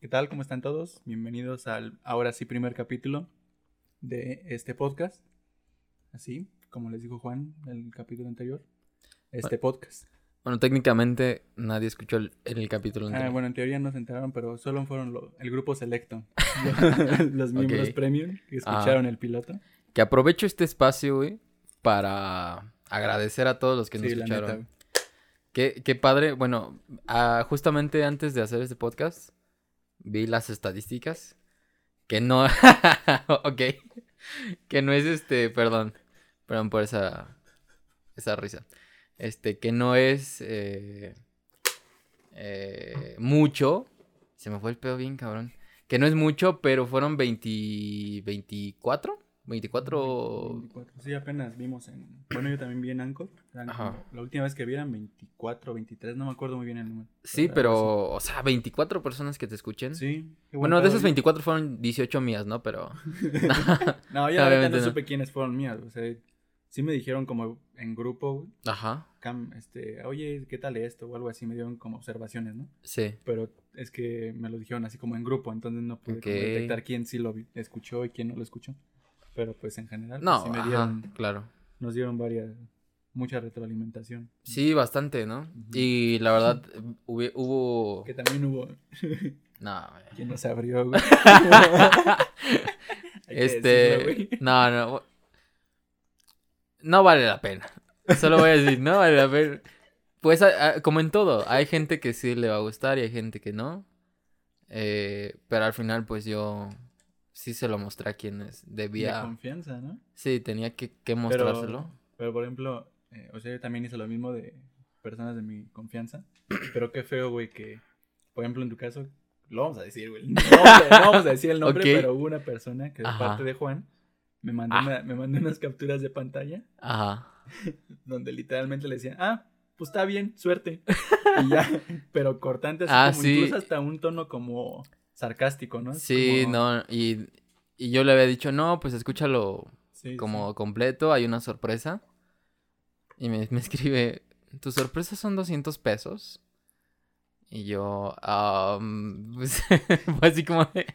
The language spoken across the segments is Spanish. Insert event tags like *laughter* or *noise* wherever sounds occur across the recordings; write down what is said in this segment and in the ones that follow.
¿Qué tal? ¿Cómo están todos? Bienvenidos al ahora sí primer capítulo de este podcast. Así, como les dijo Juan en el capítulo anterior, este podcast. Bueno, técnicamente nadie escuchó el, el capítulo Ah, anterior. bueno, en teoría no se enteraron, pero solo fueron lo- el grupo selecto. *laughs* *laughs* Los miembros premium que escucharon el piloto. Que aprovecho este espacio, güey, para agradecer a todos los que nos Sí, escucharon. Qué, qué padre. Bueno, ah, justamente antes de hacer este podcast, vi las estadísticas. Que no. *laughs* ok. Que no es este. Perdón. Perdón por esa. Esa risa. Este, que no es. eh, eh, mucho. Se me fue el pedo bien, cabrón. Que no es mucho, pero fueron 20. 24. 24. 24. Sí, apenas vimos en... Bueno, yo también vi en Anchor. Ajá. La última vez que vi eran 24, 23, no me acuerdo muy bien el número. Sí, pero. O sea, 24 personas que te escuchen. Sí. Bueno, de esas ¿no? 24 fueron 18 mías, ¿no? Pero. *laughs* *laughs* No, neta Obviamente no no. supe quiénes fueron mías. O sea, sí me dijeron como en grupo, Ajá. Cam, este, oye, ¿qué tal esto? O algo así, me dieron como observaciones, ¿no? Sí. Pero es que me lo dijeron así como en grupo, entonces no pude como Ok. detectar quién sí lo escuchó y quién no lo escuchó. Pero pues en general, No, pues, sí me ajá, dieron, claro. nos dieron varias, mucha retroalimentación. Sí, bastante, ¿no? Y la verdad, hubo. hubo... Que también hubo *laughs* No, *laughs* quien nos abrió, güey. *laughs* Que Este. decirlo. No, no. No vale la pena. Solo voy a decir, no vale la pena. Pues, como en todo, hay gente que sí le va a gustar y hay gente que no. Eh, pero al final, pues yo sí se lo mostré a quienes De debía. confianza, ¿no? Sí, tenía que, que mostrárselo. pero por ejemplo, eh, o sea, yo también hice lo mismo de personas de mi confianza. *clears throat* Pero qué feo, güey, que, por ejemplo, en tu caso, lo vamos a decir, güey. No vamos a, no vamos a decir el nombre, pero hubo una persona que de Ajá. parte de Juan me mandó, Ah. una- me mandó unas capturas de pantalla Ajá. *laughs* donde literalmente le decían, ah, pues está bien, suerte. *laughs* Y ya, pero cortante, así Ah, como sí. incluso hasta un tono como sarcástico, ¿no? Es Sí, como- no. Y, y yo le había dicho, no, pues escúchalo sí, como completo, hay una sorpresa. Y me, me *laughs* escribe, ¿tu sorpresa son 200 pesos? Y yo, "Am, *laughs* pues, así como de,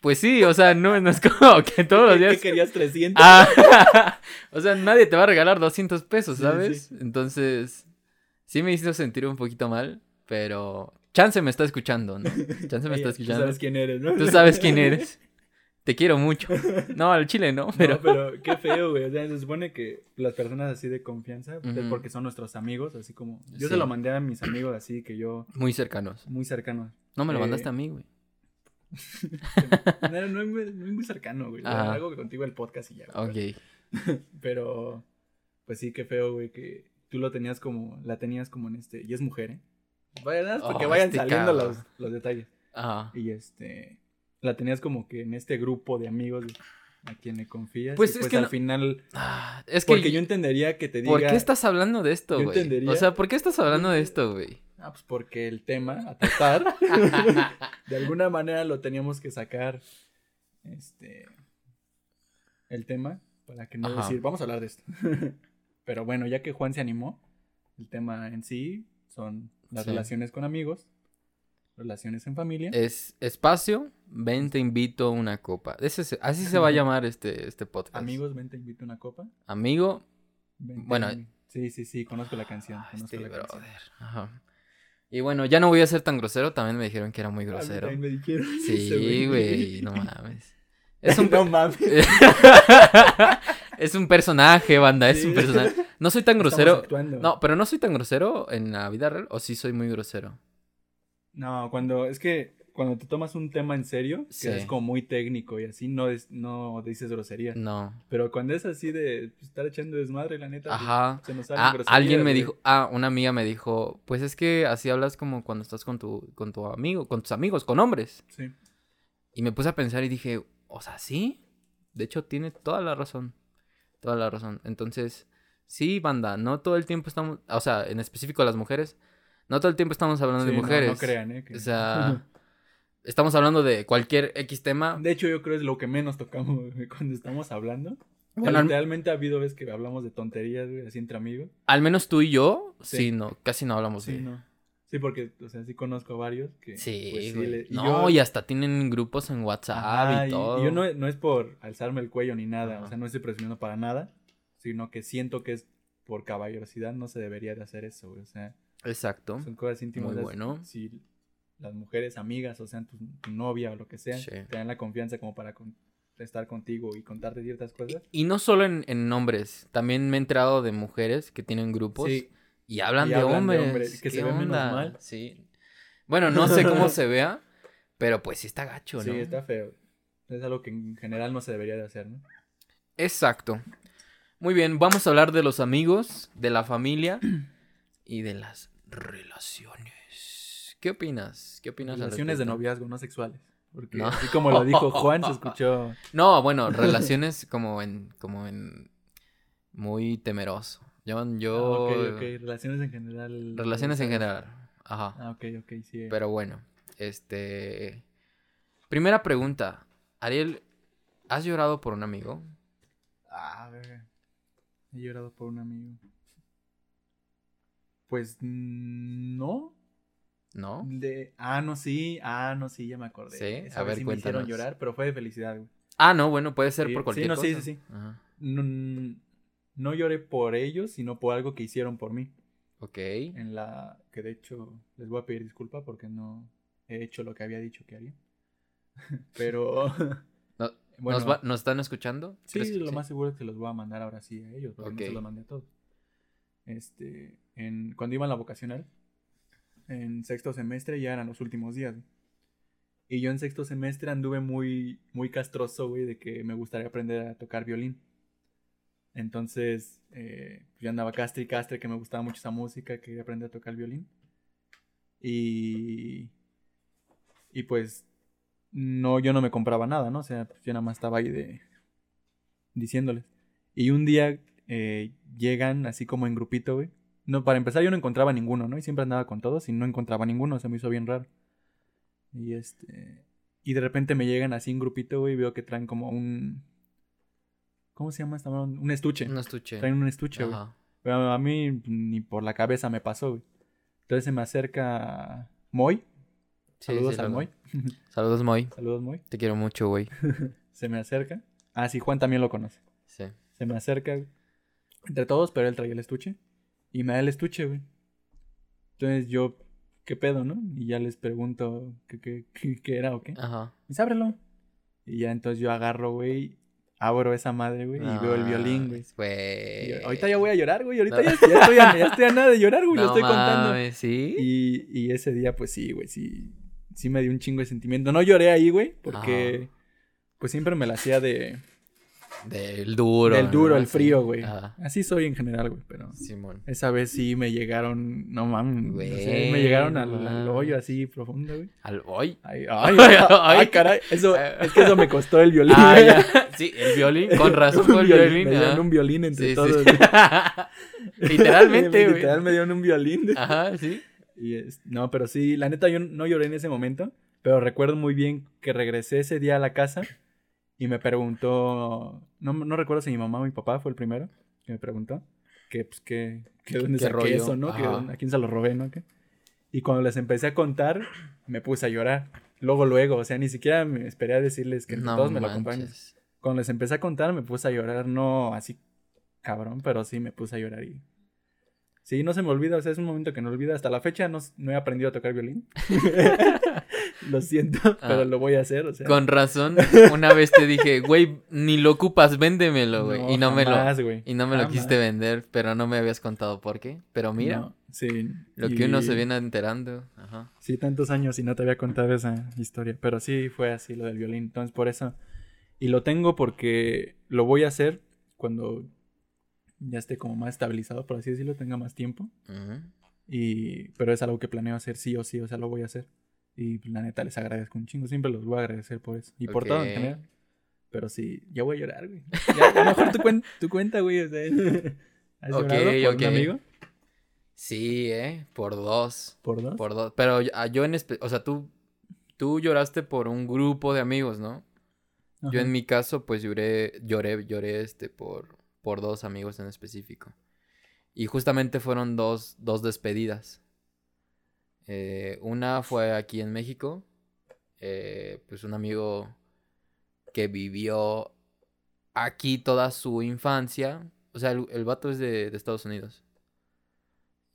pues sí, o sea, no, no es como que *laughs* todos los ¿Qué- días... ¿Qué querías 300? Ah, o sea, nadie te va a regalar 200 pesos, Sí, ¿sabes? sí. Entonces, sí me hizo sentir un poquito mal, pero Chance me está escuchando, ¿no? Chance me *laughs* Oye, está Tú escuchando. sabes quién eres, ¿no? Tú sabes quién *laughs* eres. Te quiero mucho. No, al chile no, pero... Pero... pero qué *laughs* feo, güey. O sea, se supone que las personas así de confianza, porque son nuestros amigos, así como. Yo Sí. se lo mandé a mis amigos así que yo, Muy cercanos. muy cercanos. No me lo Eh, mandaste a mí, güey. No, no, es muy- no es muy cercano, güey. Hago contigo el podcast y ya. güey. Ok. Pero, pues sí, qué feo, güey, que tú lo tenías como, la tenías como en este, y es mujer, ¿eh? Vayan, porque Oh, vayan este saliendo los, los detalles. Ajá. Y este, la tenías como que en este grupo de amigos a quien le confías. Pues y es pues que al no- final, Ah, es que... porque yo entendería que te diga... ¿Por qué estás hablando de esto, Yo güey? entendería- O sea, ¿por qué estás hablando de esto, güey? Ah, pues porque el tema a tratar, *laughs* de alguna manera lo teníamos que sacar, este, el tema, para que no Ajá. decir, vamos a hablar de esto. *laughs* Pero bueno, ya que Juan se animó, el tema en sí son las Sí. relaciones con amigos, relaciones en familia. Es espacio, ven, te invito a una copa. Ese se- así se va a *laughs* llamar este, este podcast. Amigos, ven, te invito a una copa. Amigo. Ven, Bueno, sí, sí, sí, conozco la canción. Ah, conozco este la canción. brother. Ajá. Y bueno, ya no voy a ser tan grosero. También me dijeron que era muy grosero. me dijeron Sí, güey, no mames. Es *laughs* un, no mames. *laughs* es un personaje, banda, es un personaje. No soy tan grosero. No, pero no soy tan grosero en la vida real, o sí soy muy grosero. No, cuando es que cuando te tomas un tema en serio, que es como muy técnico y así, no, es, no dices grosería. No. Pero cuando es así de pues, estar echando desmadre, la neta, pues, Ajá. se nos salen Ah, groserías, alguien me güey. dijo, ah, una amiga me dijo, pues es que así hablas como cuando estás con tu, con tu amigo, con tus amigos, con hombres. Sí. Y me puse a pensar y dije, o sea, sí. De hecho, tiene toda la razón. Toda la razón. Entonces, sí, banda, no todo el tiempo estamos, o sea, en específico las mujeres, no todo el tiempo estamos hablando Sí, de no- mujeres. No, crean, ¿eh? que- O sea, *laughs* estamos hablando de cualquier X tema. De hecho, yo creo es lo que menos tocamos cuando estamos hablando. Bueno, al, Realmente ha habido veces que hablamos de tonterías, güey, así entre amigos. al menos tú y yo, sí, Sí. no, casi no hablamos Sí, de... no. Sí, porque, o sea, sí conozco a varios que... Sí, pues, güey. le- y no, yo- y hasta tienen grupos en WhatsApp Ajá, y y- todo. y yo no, no es por alzarme el cuello ni nada, Ajá. o sea, no estoy presumiendo para nada, sino que siento que es por caballerosidad, no se debería de hacer eso, güey, o sea, Exacto. son cosas íntimas. Muy bueno. Si las mujeres amigas, o sea, tu, tu novia o lo que sea, Sí. te dan la confianza como para con- estar contigo y contarte ciertas cosas. Y no solo en, en hombres, también me he enterado de mujeres que tienen grupos Sí, y hablan, Y de, hablan de hombres. que ¿Qué se ven menos mal. Sí. Bueno, no sé cómo *laughs* se vea, pero pues sí está gacho, ¿no? sí, está feo. Es algo que en general no se debería de hacer, ¿no? Exacto. Muy bien, vamos a hablar de los amigos, de la familia *clears throat* y de las relaciones. ¿Qué opinas? ¿Qué opinas? Relaciones de noviazgo, no sexuales. Porque No. así como lo dijo Juan, se *laughs* escuchó... No, bueno, relaciones como en, como en muy temeroso. Yo, yo, Ah, ok, ok, relaciones en general. relaciones en general. Ajá. Ah, ok, ok, sí. Pero bueno, este, primera pregunta, Ariel, ¿has llorado por un amigo? Ah, a ver. He llorado por un amigo. Pues no. ¿No? De... Ah, no, sí. Ah, no, sí, ya me acordé. Sí, Esa a ver, sí me hicieron cuéntanos. llorar, pero fue de felicidad, güey. Ah, no, bueno, puede ser Sí, por sí, cualquier no, cosa. sí, sí, sí. Ajá. No, no lloré por ellos, sino por algo que hicieron por mí. Ok. En la que de hecho les voy a pedir disculpa porque no he hecho lo que había dicho que haría. *laughs* Pero *laughs* No- bueno, ¿Nos, va- ¿Nos están escuchando? sí, ¿Crees que lo más seguro es que los voy a mandar ahora sí a ellos, porque no Ok. se los mandé a todos. Este, en, cuando iba en la vocacional, en sexto semestre ya eran los últimos días. Y yo en sexto semestre anduve muy, muy castroso, güey, de que me gustaría aprender a tocar violín. Entonces, eh, yo andaba castre y castre, que me gustaba mucho esa música, que aprender a tocar el violín. Y, y pues, no, yo no me compraba nada, ¿no? O sea, pues, yo nada más estaba ahí de diciéndoles. Y un día eh, llegan así como en grupito, güey. No, para empezar yo no encontraba ninguno, ¿no? Y siempre andaba con todos y no encontraba ninguno, se me hizo bien raro. Y este... Y de repente me llegan así en grupito, güey, y veo que traen como un... ¿Cómo se llama esta madre? Un estuche. Un estuche. Traen un estuche, güey. Pero a mí ni por la cabeza me pasó, güey. Entonces se me acerca Moy. Sí, Saludos sí, al Moy. *laughs* Saludos, Moy. Saludos, Moy. Te quiero mucho, güey. *laughs* Se me acerca. Ah, sí, Juan también lo conoce. Sí. Se me acerca entre todos, pero él traía el estuche. Y me da el estuche, güey. Entonces yo, ¿qué pedo, no? Y ya les pregunto qué, qué, qué, qué era o qué. Ajá. Y dice, ábrelo. Y ya entonces yo agarro, güey, abro esa madre, güey, y veo el violín, güey. Güey. Ahorita ya voy a llorar, güey. Ahorita. No. ya, ya estoy a, ya estoy a nada de llorar, güey. No lo estoy contando. ¿sí? Y, y ese día, pues sí, güey, sí. Sí me dio un chingo de sentimiento. No lloré ahí, güey, porque pues siempre me la hacía de... Del duro. del duro, ¿no? el frío, güey. Ajá. Así soy en general, güey, pero... Simón. Esa vez sí me llegaron, no mames, o sea, Güey, me llegaron al, hoyo así profundo, güey. Al hoy. Ay, *laughs* ay, ay, ay, caray, eso, *laughs* es que eso me costó el violín. Ah, ya. *laughs* Sí, el violín. Con razón Un el violín. Me dieron ajá. un violín entre sí, todos. sí. güey. Literalmente, güey. Literal me dieron un violín. Ajá, sí. Y es- no, pero sí, la neta yo no lloré en ese momento, pero recuerdo muy bien que regresé ese día a la casa y me preguntó, no, no recuerdo si mi mamá o mi papá fue el primero que me preguntó, que pues que, que dónde qué saqué eso, ¿no? Que a quién se lo robé, ¿no? ¿Qué? Y cuando les empecé a contar, me puse a llorar. Luego, luego, o sea, ni siquiera me esperé a decirles que No todos me lo acompañan. manches. Cuando les empecé a contar, me puse a llorar, no así cabrón, pero sí me puse a llorar y... Sí, no se me olvida, o sea, es un momento que no olvida. Hasta la fecha no, no he aprendido a tocar violín. *laughs* *laughs* *laughs* lo siento, pero Ah. lo voy a hacer, o sea. Con razón, una vez te dije, güey, ni lo ocupas, véndemelo, güey. y no me lo güey, y no me lo quisiste vender, pero no me habías contado por qué. Pero mira, No, sí. lo y- que uno se viene enterando. Ajá. Sí, tantos años y no te había contado esa historia. Pero sí fue así lo del violín. Entonces, por eso. Y lo tengo porque lo voy a hacer cuando ya esté como más estabilizado, por así decirlo, tenga más tiempo. Y, pero es algo que planeo hacer sí o sí, o sea, lo voy a hacer. Y la neta les agradezco un chingo, siempre los voy a agradecer por eso. Y por todo en general. Pero sí, ya voy a llorar, güey. Ya, a lo mejor tu, cuen- tu cuenta, güey. O sea, ¿Has *laughs* llorado por un amigo? Sí, eh, por dos. ¿Por dos? Por dos. Pero ah, yo en o sea, tú, tú lloraste por un grupo de amigos, ¿no? Yo en mi caso, pues lloré, lloré, lloré este por, por dos amigos en específico. Y justamente fueron dos, dos despedidas. Eh, una fue aquí en México. eh, pues un amigo que vivió aquí toda su infancia. O sea, el, el vato es de, de Estados Unidos.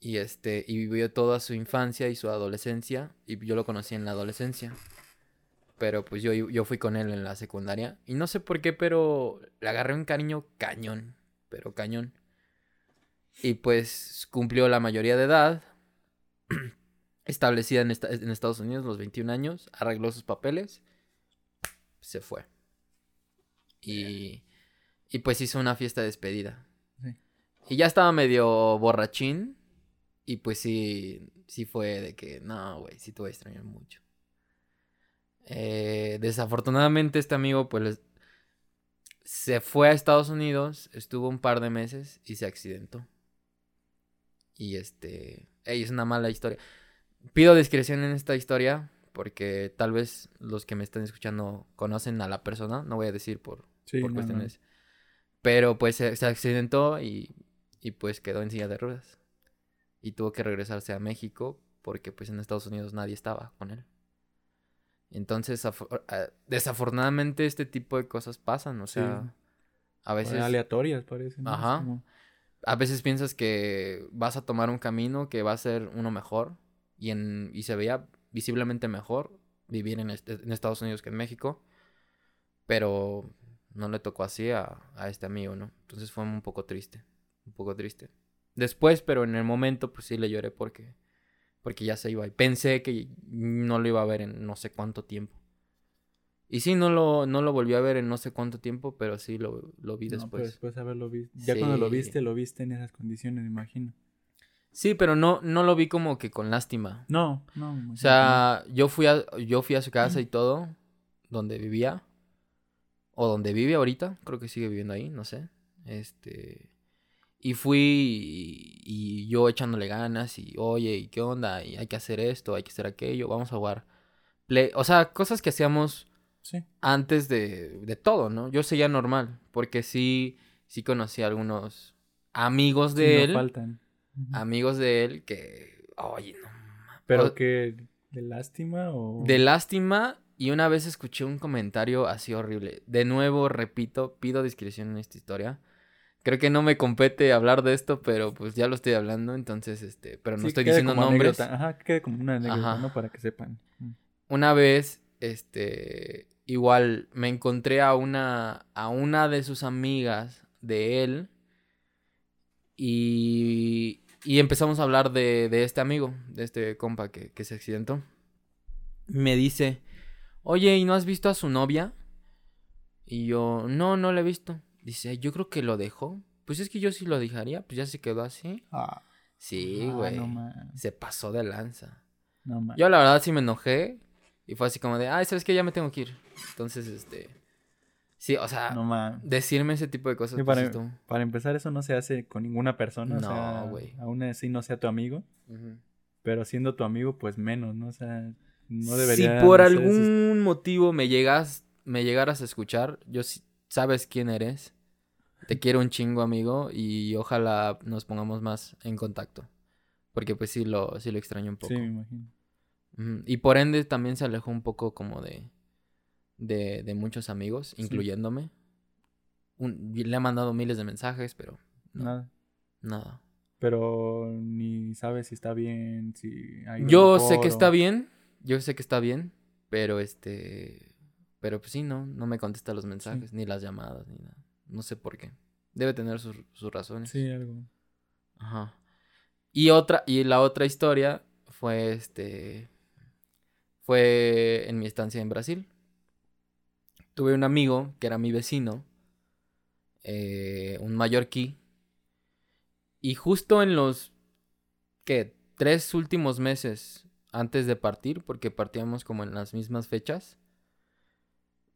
Y este, y vivió toda su infancia y su adolescencia. Y yo lo conocí en la adolescencia. Pero pues yo, yo fui con él en la secundaria. Y no sé por qué, pero le agarré un cariño cañón. Pero cañón. Y pues cumplió la mayoría de edad. *clears throat* Establecida en, esta- en Estados Unidos, los 21 años. Arregló sus papeles. Se fue. Y, y pues hizo una fiesta de despedida. Sí. Y ya estaba medio borrachín. Y pues sí, sí fue de que, no, güey, sí te voy a extrañar mucho. Eh, desafortunadamente este amigo pues se fue a Estados Unidos, estuvo un par de meses y se accidentó. Y este, ey, es una mala historia. Pido discreción en esta historia porque tal vez los que me están escuchando conocen a la persona, no voy a decir por, Sí, por no, no. cuestiones. Pero pues se, se accidentó y, y pues quedó en silla de ruedas. Y tuvo que regresarse a México porque pues en Estados Unidos nadie estaba con él. Entonces, desafortunadamente este tipo de cosas pasan, o Sí. sea, a veces Aleatorias parece. Ajá. como- a veces piensas que vas a tomar un camino que va a ser uno mejor y, en, y se veía visiblemente mejor vivir en, este- en Estados Unidos que en México, pero no le tocó así a, a este amigo, ¿no? Entonces fue un poco triste, un poco triste. Después, pero en el momento, pues sí le lloré porque, porque ya se iba y pensé que no lo iba a ver en no sé cuánto tiempo. Y sí, no lo, no lo volví a ver en no sé cuánto tiempo, pero sí lo, lo vi No, pero después. después de haberlo visto. Ya cuando lo Sí. viste, lo viste en esas condiciones, me imagino. Sí, pero no, no lo vi como que con lástima. No, no. O sea, yo fui a, yo fui a su casa y todo, donde vivía. O donde vive ahorita, creo que sigue viviendo ahí, no sé. Este. Y fui y, y yo echándole ganas y, oye, ¿y qué onda? Y hay que hacer esto, hay que hacer aquello, vamos a jugar. Play. O sea, cosas que hacíamos Sí. antes de, de todo, ¿no? Yo seguía normal, porque sí, sí conocí a algunos amigos Sí, de no él. Amigos de él que, oye, no Pero o- que de lástima o. de lástima y una vez escuché un comentario así horrible. De nuevo, repito, pido discreción en esta historia. Creo que no me compete hablar de esto, pero pues ya lo estoy hablando, entonces, este, pero no Sí, estoy diciendo nombres. anécdota. Ajá, que quede como una anécdota, Ajá. ¿no? Para que sepan. Mm. Una vez, este, igual me encontré a una, a una de sus amigas de él y, y empezamos a hablar de, de este amigo, de este compa que, que se accidentó. Me dice, oye, ¿y no has visto a su novia? Y yo, no, no la he visto. Dice, yo creo que lo dejó. Pues es que yo sí lo dejaría, pues ya se quedó así. Ah, Sí, ah, güey. No mames. se pasó de lanza. No. Yo la verdad sí me enojé y fue así como de, ay, ¿sabes qué? Ya me tengo que ir. Entonces, este... Sí, o sea, No decirme ese tipo de cosas. Pues, para, estuvo- para empezar, eso no se hace con ninguna persona. o No, sea, güey. Aún así no sea tu amigo. Pero siendo tu amigo, pues menos, ¿no? O sea, no si debería. por no sé, algún motivo me llegas, me llegaras a escuchar, yo sí- sabes quién eres. Te quiero un chingo, amigo, y ojalá nos pongamos más en contacto. Porque pues sí lo, sí lo extraño un poco. Sí, me imagino. Y por ende también se alejó un poco como de, de, de muchos amigos, Sí. incluyéndome. Un- le ha mandado miles de mensajes, pero no, Nada. nada. Pero ni sabes si está bien, si hay Yo sé que está bien, yo sé que está bien, pero este, pero pues sí, no, no me contesta los mensajes, ni las llamadas, ni nada. No sé por qué. Debe tener sus, sus razones. Sí, algo. Ajá. Y otra, y la otra historia fue este. Fue en mi estancia en Brasil. Tuve un amigo que era mi vecino. eh, un mallorquí. Y justo en los. Tres últimos meses antes de partir, porque partíamos como en las mismas fechas.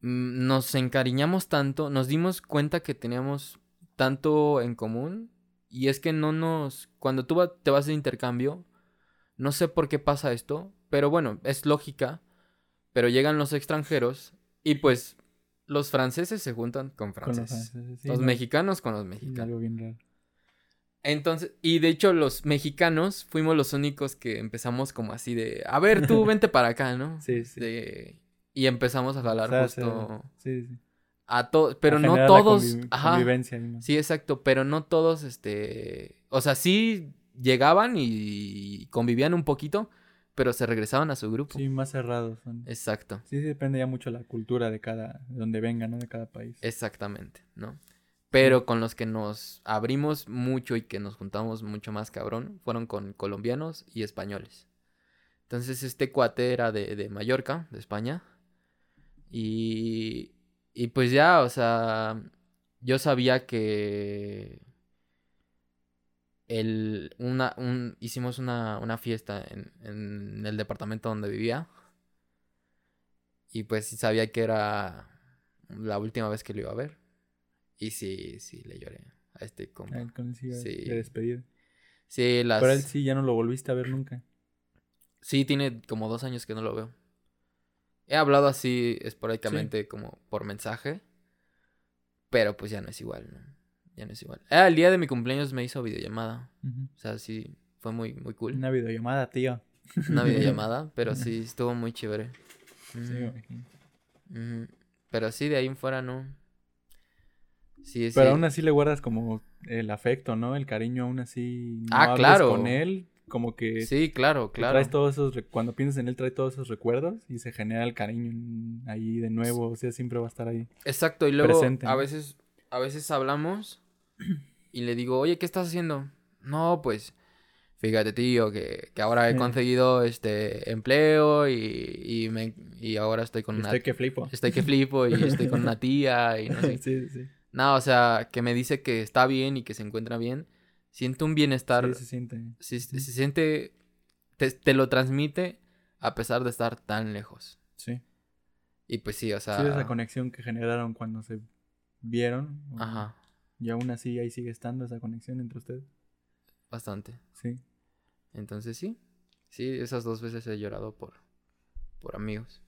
mm, Nos encariñamos tanto, nos dimos cuenta que teníamos tanto en común y es que no nos. Cuando tú te vas de intercambio, no sé por qué pasa esto, pero bueno, es lógica. Pero llegan los extranjeros y pues los franceses se juntan con Con los franceses. sí, los no, mexicanos con los mexicanos. algo bien raro. Entonces, y de hecho los mexicanos fuimos los únicos que empezamos como así de, a ver, tú *laughs* vente para acá, ¿no? Sí, sí. De- y empezamos a jalar O sea, justo sí, sí. a todos, pero A no todos, conviv- ajá, Convivencia. sí, exacto, pero no todos, este, o sea, sí llegaban y convivían un poquito, pero se regresaban a su grupo. Sí, más cerrados son. Exacto, Sí, sí, depende ya mucho la cultura de cada, de donde venga, ¿no? De cada país. exactamente, ¿no? Pero con los que nos abrimos mucho y que nos juntamos mucho más cabrón fueron con colombianos y españoles. Entonces este cuate era de, de Mallorca, de España. Y, y pues ya, o sea, yo sabía que el, una, un, hicimos una, una fiesta en, en el departamento donde vivía. Y pues sí sabía que era la última vez que lo iba a ver. Y sí, sí, le lloré a este compa. Ah, él con Sí. de despedida. Sí, las... Pero él sí ya no lo volviste a ver nunca. Sí, tiene como dos años que no lo veo. He hablado así esporádicamente como por mensaje. Pero pues ya no es igual, ¿no? Ya no es igual. Ah, el día de mi cumpleaños me hizo videollamada. O sea, sí, fue muy, muy cool. Una videollamada, tío. Una *laughs* videollamada, pero sí, estuvo muy chévere. Sí, imagino. ujú. Pero sí, de ahí en fuera no. Sí, sí. Pero aún así le guardas como el afecto, ¿no? El cariño aún así. No Ah, claro. con él, como que Sí, claro, claro. traes todos esos, cuando piensas en él trae todos esos recuerdos y se genera el cariño ahí de nuevo, o sea, siempre va a estar ahí. Exacto, y luego presente, a veces, a veces hablamos y le digo, oye, ¿qué estás haciendo? No, pues, fíjate, tío, que, que ahora he conseguido este empleo y, y, me, y ahora estoy con una... Estoy que flipo. Estoy que flipo y estoy con una *laughs* tía y no sé. sí, sí. No, o sea, que me dice que está bien y que se encuentra bien. Siento un bienestar. Sí, se siente. se, se siente... Te, te lo transmite a pesar de estar tan lejos. Sí. Y pues sí, o sea... Sí, esa conexión que generaron cuando se vieron. o- Ajá, Y aún así ahí sigue estando esa conexión entre ustedes. bastante. Sí. Entonces sí, sí, esas dos veces he llorado por, por amigos.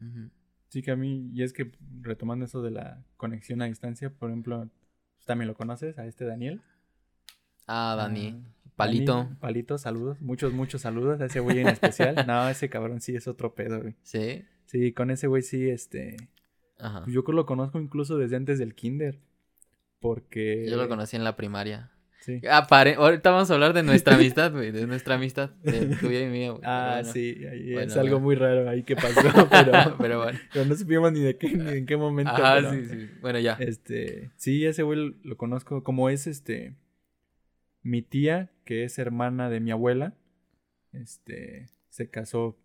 Ujú. Sí que a mí, y es que retomando eso de la conexión a distancia, por ejemplo, pues, también lo conoces, a este Daniel. Ah, Dani, Ah, palito. Dani, palito, saludos. Muchos, muchos saludos a ese güey en especial. *laughs* no, ese cabrón sí es otro pedo, güey. Sí, Sí, con ese güey sí, este... ajá. Yo creo que lo conozco incluso desde antes del kinder. Porque... Yo lo conocí en la primaria. Sí. Ah, pare- Ahorita vamos a hablar de nuestra amistad, güey, de nuestra amistad, de *laughs* tuya y mía, güey. Ah, bueno. sí, ahí Bueno, es algo bueno. muy raro ahí que pasó, *laughs* pero, *laughs* pero bueno. pero no supimos ni de qué, ni en qué momento. Pero, sí, sí. Bueno, ya. Este, sí, ese güey lo conozco, como es este, mi tía, que es hermana de mi abuela, este, se casó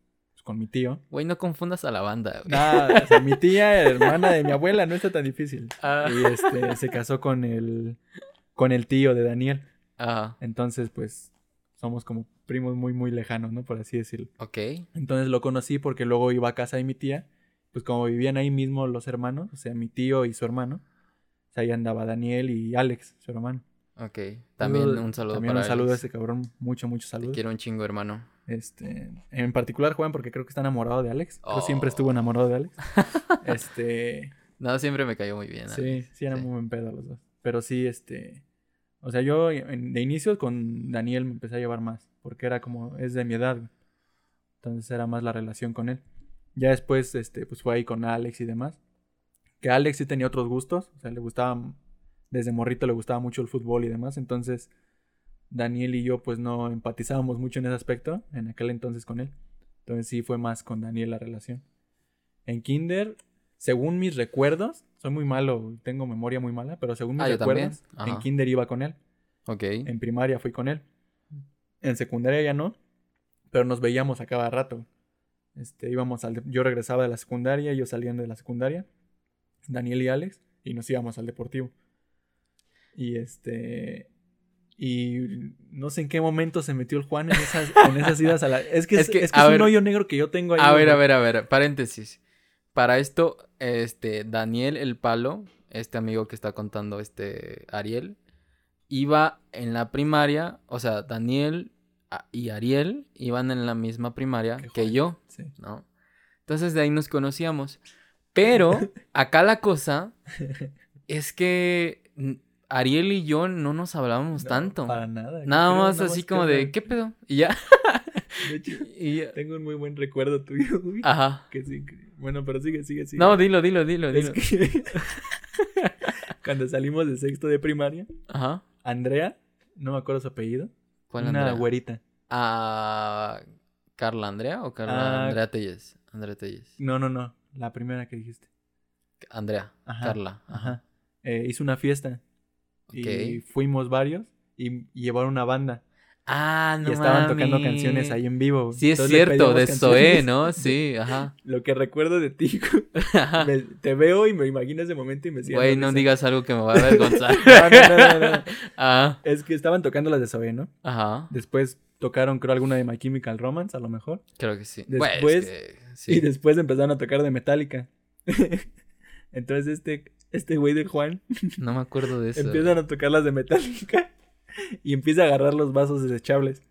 con mi tío. Güey, no confundas a la banda, güey. Nada, o sea, mi tía, hermana de mi abuela, no está tan difícil. *laughs* Ah. Y este, se casó con el, con el tío de Daniel. Ajá, Entonces, pues, somos como primos muy, muy lejanos, ¿no? Por así decirlo. ok. Entonces lo conocí porque luego iba a casa de mi tía. Pues como vivían ahí mismo los hermanos, o sea, mi tío y su hermano. O sea, ahí andaba Daniel y Alex, su hermano. Ok. También un saludo También para un saludo a ese cabrón. Mucho, mucho Te saludo. quiero un chingo, hermano. Este, en particular Juan, porque creo que está enamorado de Alex. Creo Oh. siempre estuvo enamorado de Alex. *laughs* este, No, siempre me cayó muy bien. sí, Alex. sí, eran Sí. muy buen pedo los dos. Pero sí, este, o sea, yo en- de inicio con Daniel me empecé a llevar más, porque era como, es de mi edad. Entonces era más la relación con él. Ya después, este, pues fue ahí con Alex y demás. Que Alex sí tenía otros gustos, o sea, le gustaba, desde morrito le gustaba mucho el fútbol y demás. Entonces, Daniel y yo, pues no empatizábamos mucho en ese aspecto, en aquel entonces con él. Entonces sí fue más con Daniel la relación. En Kinder, según mis recuerdos, soy muy malo, tengo memoria muy mala, pero según mis Ah, yo recuerdos, en Kinder iba con él. Ok. En primaria fui con él. En secundaria ya no, pero nos veíamos a cada rato. Este, íbamos al yo regresaba de la secundaria, ellos salían de la secundaria, Daniel y Alex, y nos íbamos al deportivo. Y este y no sé en qué momento se metió el Juan en esas, en esas idas a la *laughs* es que es, Es que, es, que a es ver. un hoyo negro que yo tengo ahí. A ver, a ver, a ver, paréntesis. Para esto, este, Daniel el Palo, este amigo que está contando este Ariel, iba en la primaria, o sea, Daniel y Ariel iban en la misma primaria que yo, Sí. ¿no? Entonces de ahí nos conocíamos. Pero *laughs* acá la cosa *laughs* es que Ariel y yo no nos hablábamos No, tanto. Para nada. Nada más así como de, ¿qué pedo? Y ya. *laughs* De hecho, *laughs* y ya. tengo un muy buen recuerdo tuyo, güey. Ajá. Que sí, que- Bueno, pero sigue, sigue, sigue. No, dilo, dilo, dilo, es dilo. que *laughs* cuando salimos de sexto de primaria, Ajá. Andrea, no me acuerdo su apellido, ¿Cuál una Andrea? güerita. Ah, ¿Carla Andrea o Carla Ah. Andrea Telles? Andrea Telles. No, no, no, la primera que dijiste. Andrea. Ajá, Carla. Ajá. Eh, hizo una fiesta y fuimos varios y, llevaron una banda Ah, no y estaban tocando canciones ahí en vivo. Sí, es Entonces cierto, de Zoé. *laughs* ¿no? Sí, ajá. Lo que recuerdo de ti, *laughs* me- te veo y me imagino ese momento y me siento. Güey, no digas algo que me va a *laughs* avergonzar. No, no, no, no, no. Ah, Es que estaban tocando las de Zoé, ¿no? ajá. Después tocaron, creo, alguna de My Chemical Romance, a lo mejor. Creo que sí. Después- Pues, que sí. Y después empezaron a tocar de Metallica. Entonces este, este güey de Juan No me acuerdo de eso. empiezan a tocar las de Metallica *laughs* y empieza a agarrar los vasos desechables.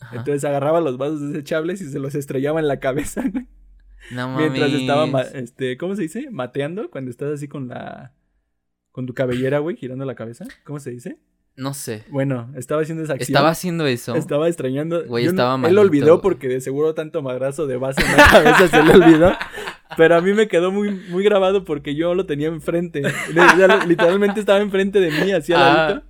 Ajá. Entonces agarraba los vasos desechables y se los estrellaba en la cabeza *laughs* güey, no mames. mientras estaba, este, ¿cómo se dice? Mateando, cuando estás así con la... Con tu cabellera, güey, girando la cabeza. ¿Cómo se dice? No sé. Bueno, estaba haciendo esa acción. Estaba haciendo eso. Estaba extrañando. Güey, Yo no- estaba Él lo olvidó porque de seguro tanto madrazo de base en la cabeza se le olvidó. *laughs* Pero a mí me quedó muy, muy grabado porque yo lo tenía enfrente. Literalmente estaba enfrente de mí, así al Ah.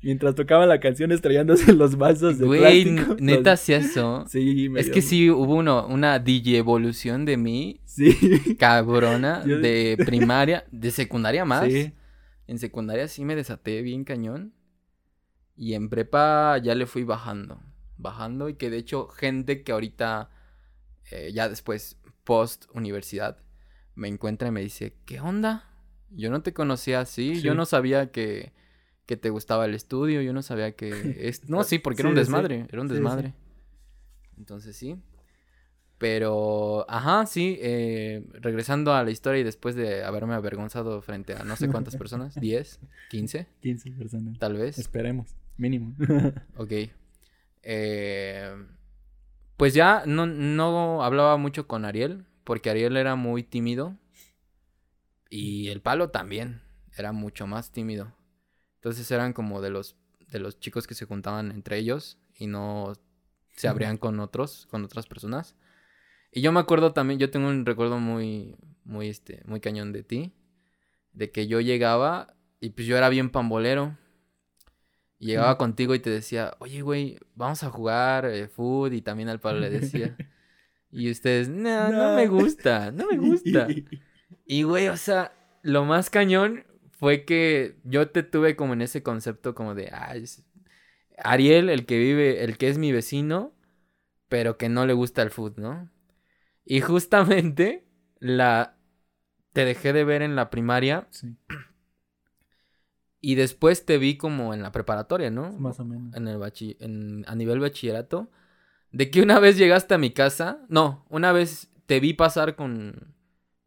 Mientras tocaba la canción estrellándose los vasos de Güey, plástico. neta Los- hacía eso. Sí, me Es dio- que sí hubo uno, una DJ evolución de mí, Sí. cabrona, Yo- de *laughs* primaria, de secundaria más. Sí. En secundaria sí me desaté bien cañón. Y en prepa ya le fui bajando. Bajando y que de hecho gente que ahorita, eh, ya después, post universidad, me encuentra y me dice, ¿qué onda? Yo no te conocía así, yo Sí. no sabía que, que te gustaba el estudio, yo no sabía que... *laughs* es- No, sí, porque era un sí. desmadre, era un desmadre. Entonces sí. Pero, ajá, sí, eh, regresando a la historia y después de haberme avergonzado frente a no sé cuántas *laughs* personas, 10, 15, 15 personas. tal vez. Esperemos, mínimo. Ok. *laughs* Eh, pues ya no, no hablaba mucho con Ariel, porque Ariel era muy tímido. Y el palo también era mucho más tímido. Entonces eran como de los, de los chicos que se juntaban entre ellos y no se abrían con otros, con otras personas. Y yo me acuerdo también, yo tengo un recuerdo muy, muy, este, muy cañón de ti. De que yo llegaba y pues yo era bien pambolero. Y llegaba contigo y te decía, oye, güey, vamos a jugar eh, food. Y también al Pablo le decía. *laughs* y ustedes, no, no, No. me gusta, no me gusta. *laughs* Y, güey, o sea, lo más cañón fue que yo te tuve como en ese concepto como de, ay, es- Ariel, el que vive, el que es mi vecino, pero que no le gusta el food, ¿no? Y justamente la... Te dejé de ver en la primaria Sí, y después te vi como en la preparatoria, ¿no? más o menos. en el bachi- en, a nivel bachillerato, de que una vez llegaste a mi casa, no, una vez te vi pasar con,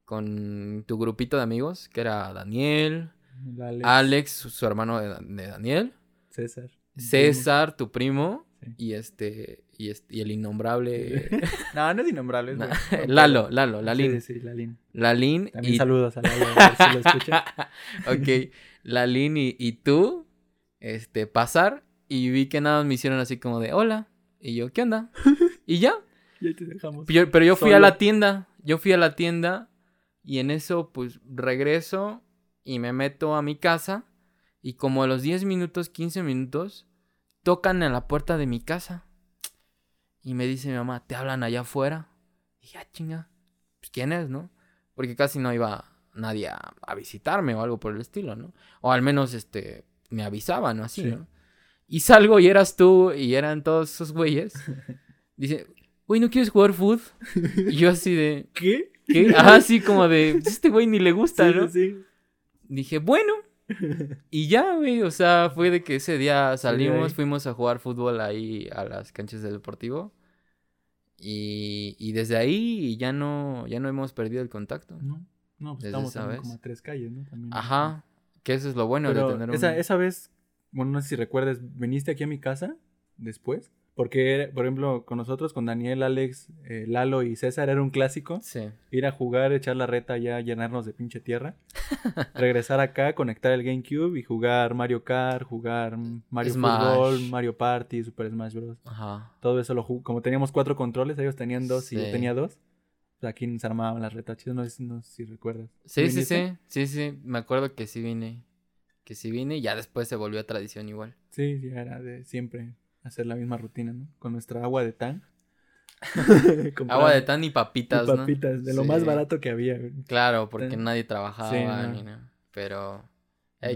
con tu grupito de amigos, que era Daniel, El Alex, Alex, su, hermano de Daniel, César. César, tu primo, Sí. y este, y este, y el innombrable *laughs* No, no es innombrable. es bueno. *laughs* Lalo, Lalo, Lalín, Sí, sí, Lalín. Lalín También y saludos a Lalo, a ver si lo *laughs* escucha. ok, Lalín y, y tú, este, pasar y vi que nada más me hicieron así como de hola. Y yo, ¿qué onda? Y ya. Y ahí te dejamos. Yo- pero yo fui a la tienda. Yo fui a la tienda y en eso, pues, regreso y me meto a mi casa. Y como a los 10 minutos, 15 minutos, tocan en la puerta de mi casa. Y me dice mi mamá, ¿te hablan allá afuera? Y ya, chinga. Pues, ¿quién es, no? Porque casi no iba nadie a, a visitarme o algo por el estilo, ¿no? O al menos, este, me avisaban o así, Sí. ¿no? Y salgo y eras tú y eran todos esos güeyes. *laughs* Dice, güey, ¿no quieres jugar food? Y yo así de, *laughs* ¿Qué? ¿qué? Ah, así como de, "Pues este güey ni le gusta, Sí, ¿no? sí. Dije, bueno. Y ya, güey, o sea, fue de que ese día salimos, fuimos a jugar fútbol ahí a las canchas del deportivo. Y, y desde ahí ya no, ya no hemos perdido el contacto. No, no, pues estamos como a tres calles, ¿no? También. Ajá, que eso es lo bueno Pero de tener un... esa, esa vez, bueno, no sé si recuerdas, viniste aquí a mi casa después Porque, por ejemplo, con nosotros, con Daniel, Alex, eh, Lalo y César, era un clásico. Sí. Ir a jugar, echar la reta ya, llenarnos de pinche tierra. *laughs* regresar acá, conectar el GameCube y jugar Mario Kart, jugar Mario Smash. Fútbol, Mario Party, Super Smash Bros. Ajá. Todo eso lo jugamos. Como teníamos cuatro controles, ellos tenían dos y yo tenía dos. pues aquí se armaban las retachidas, no sé, si- no sé si recuerdas. Sí, sí, sí. Sí, sí. Me acuerdo que sí vine. Que sí vine y ya después se volvió a tradición igual. Sí, sí, era de siempre hacer la misma rutina, ¿no? Con nuestra agua de tan. *laughs* Agua de tan y papitas, y ¿no? papitas, de lo Sí. más barato que había. güey. Claro, porque Tan- nadie trabajaba Sí, no. ni nada. Pero.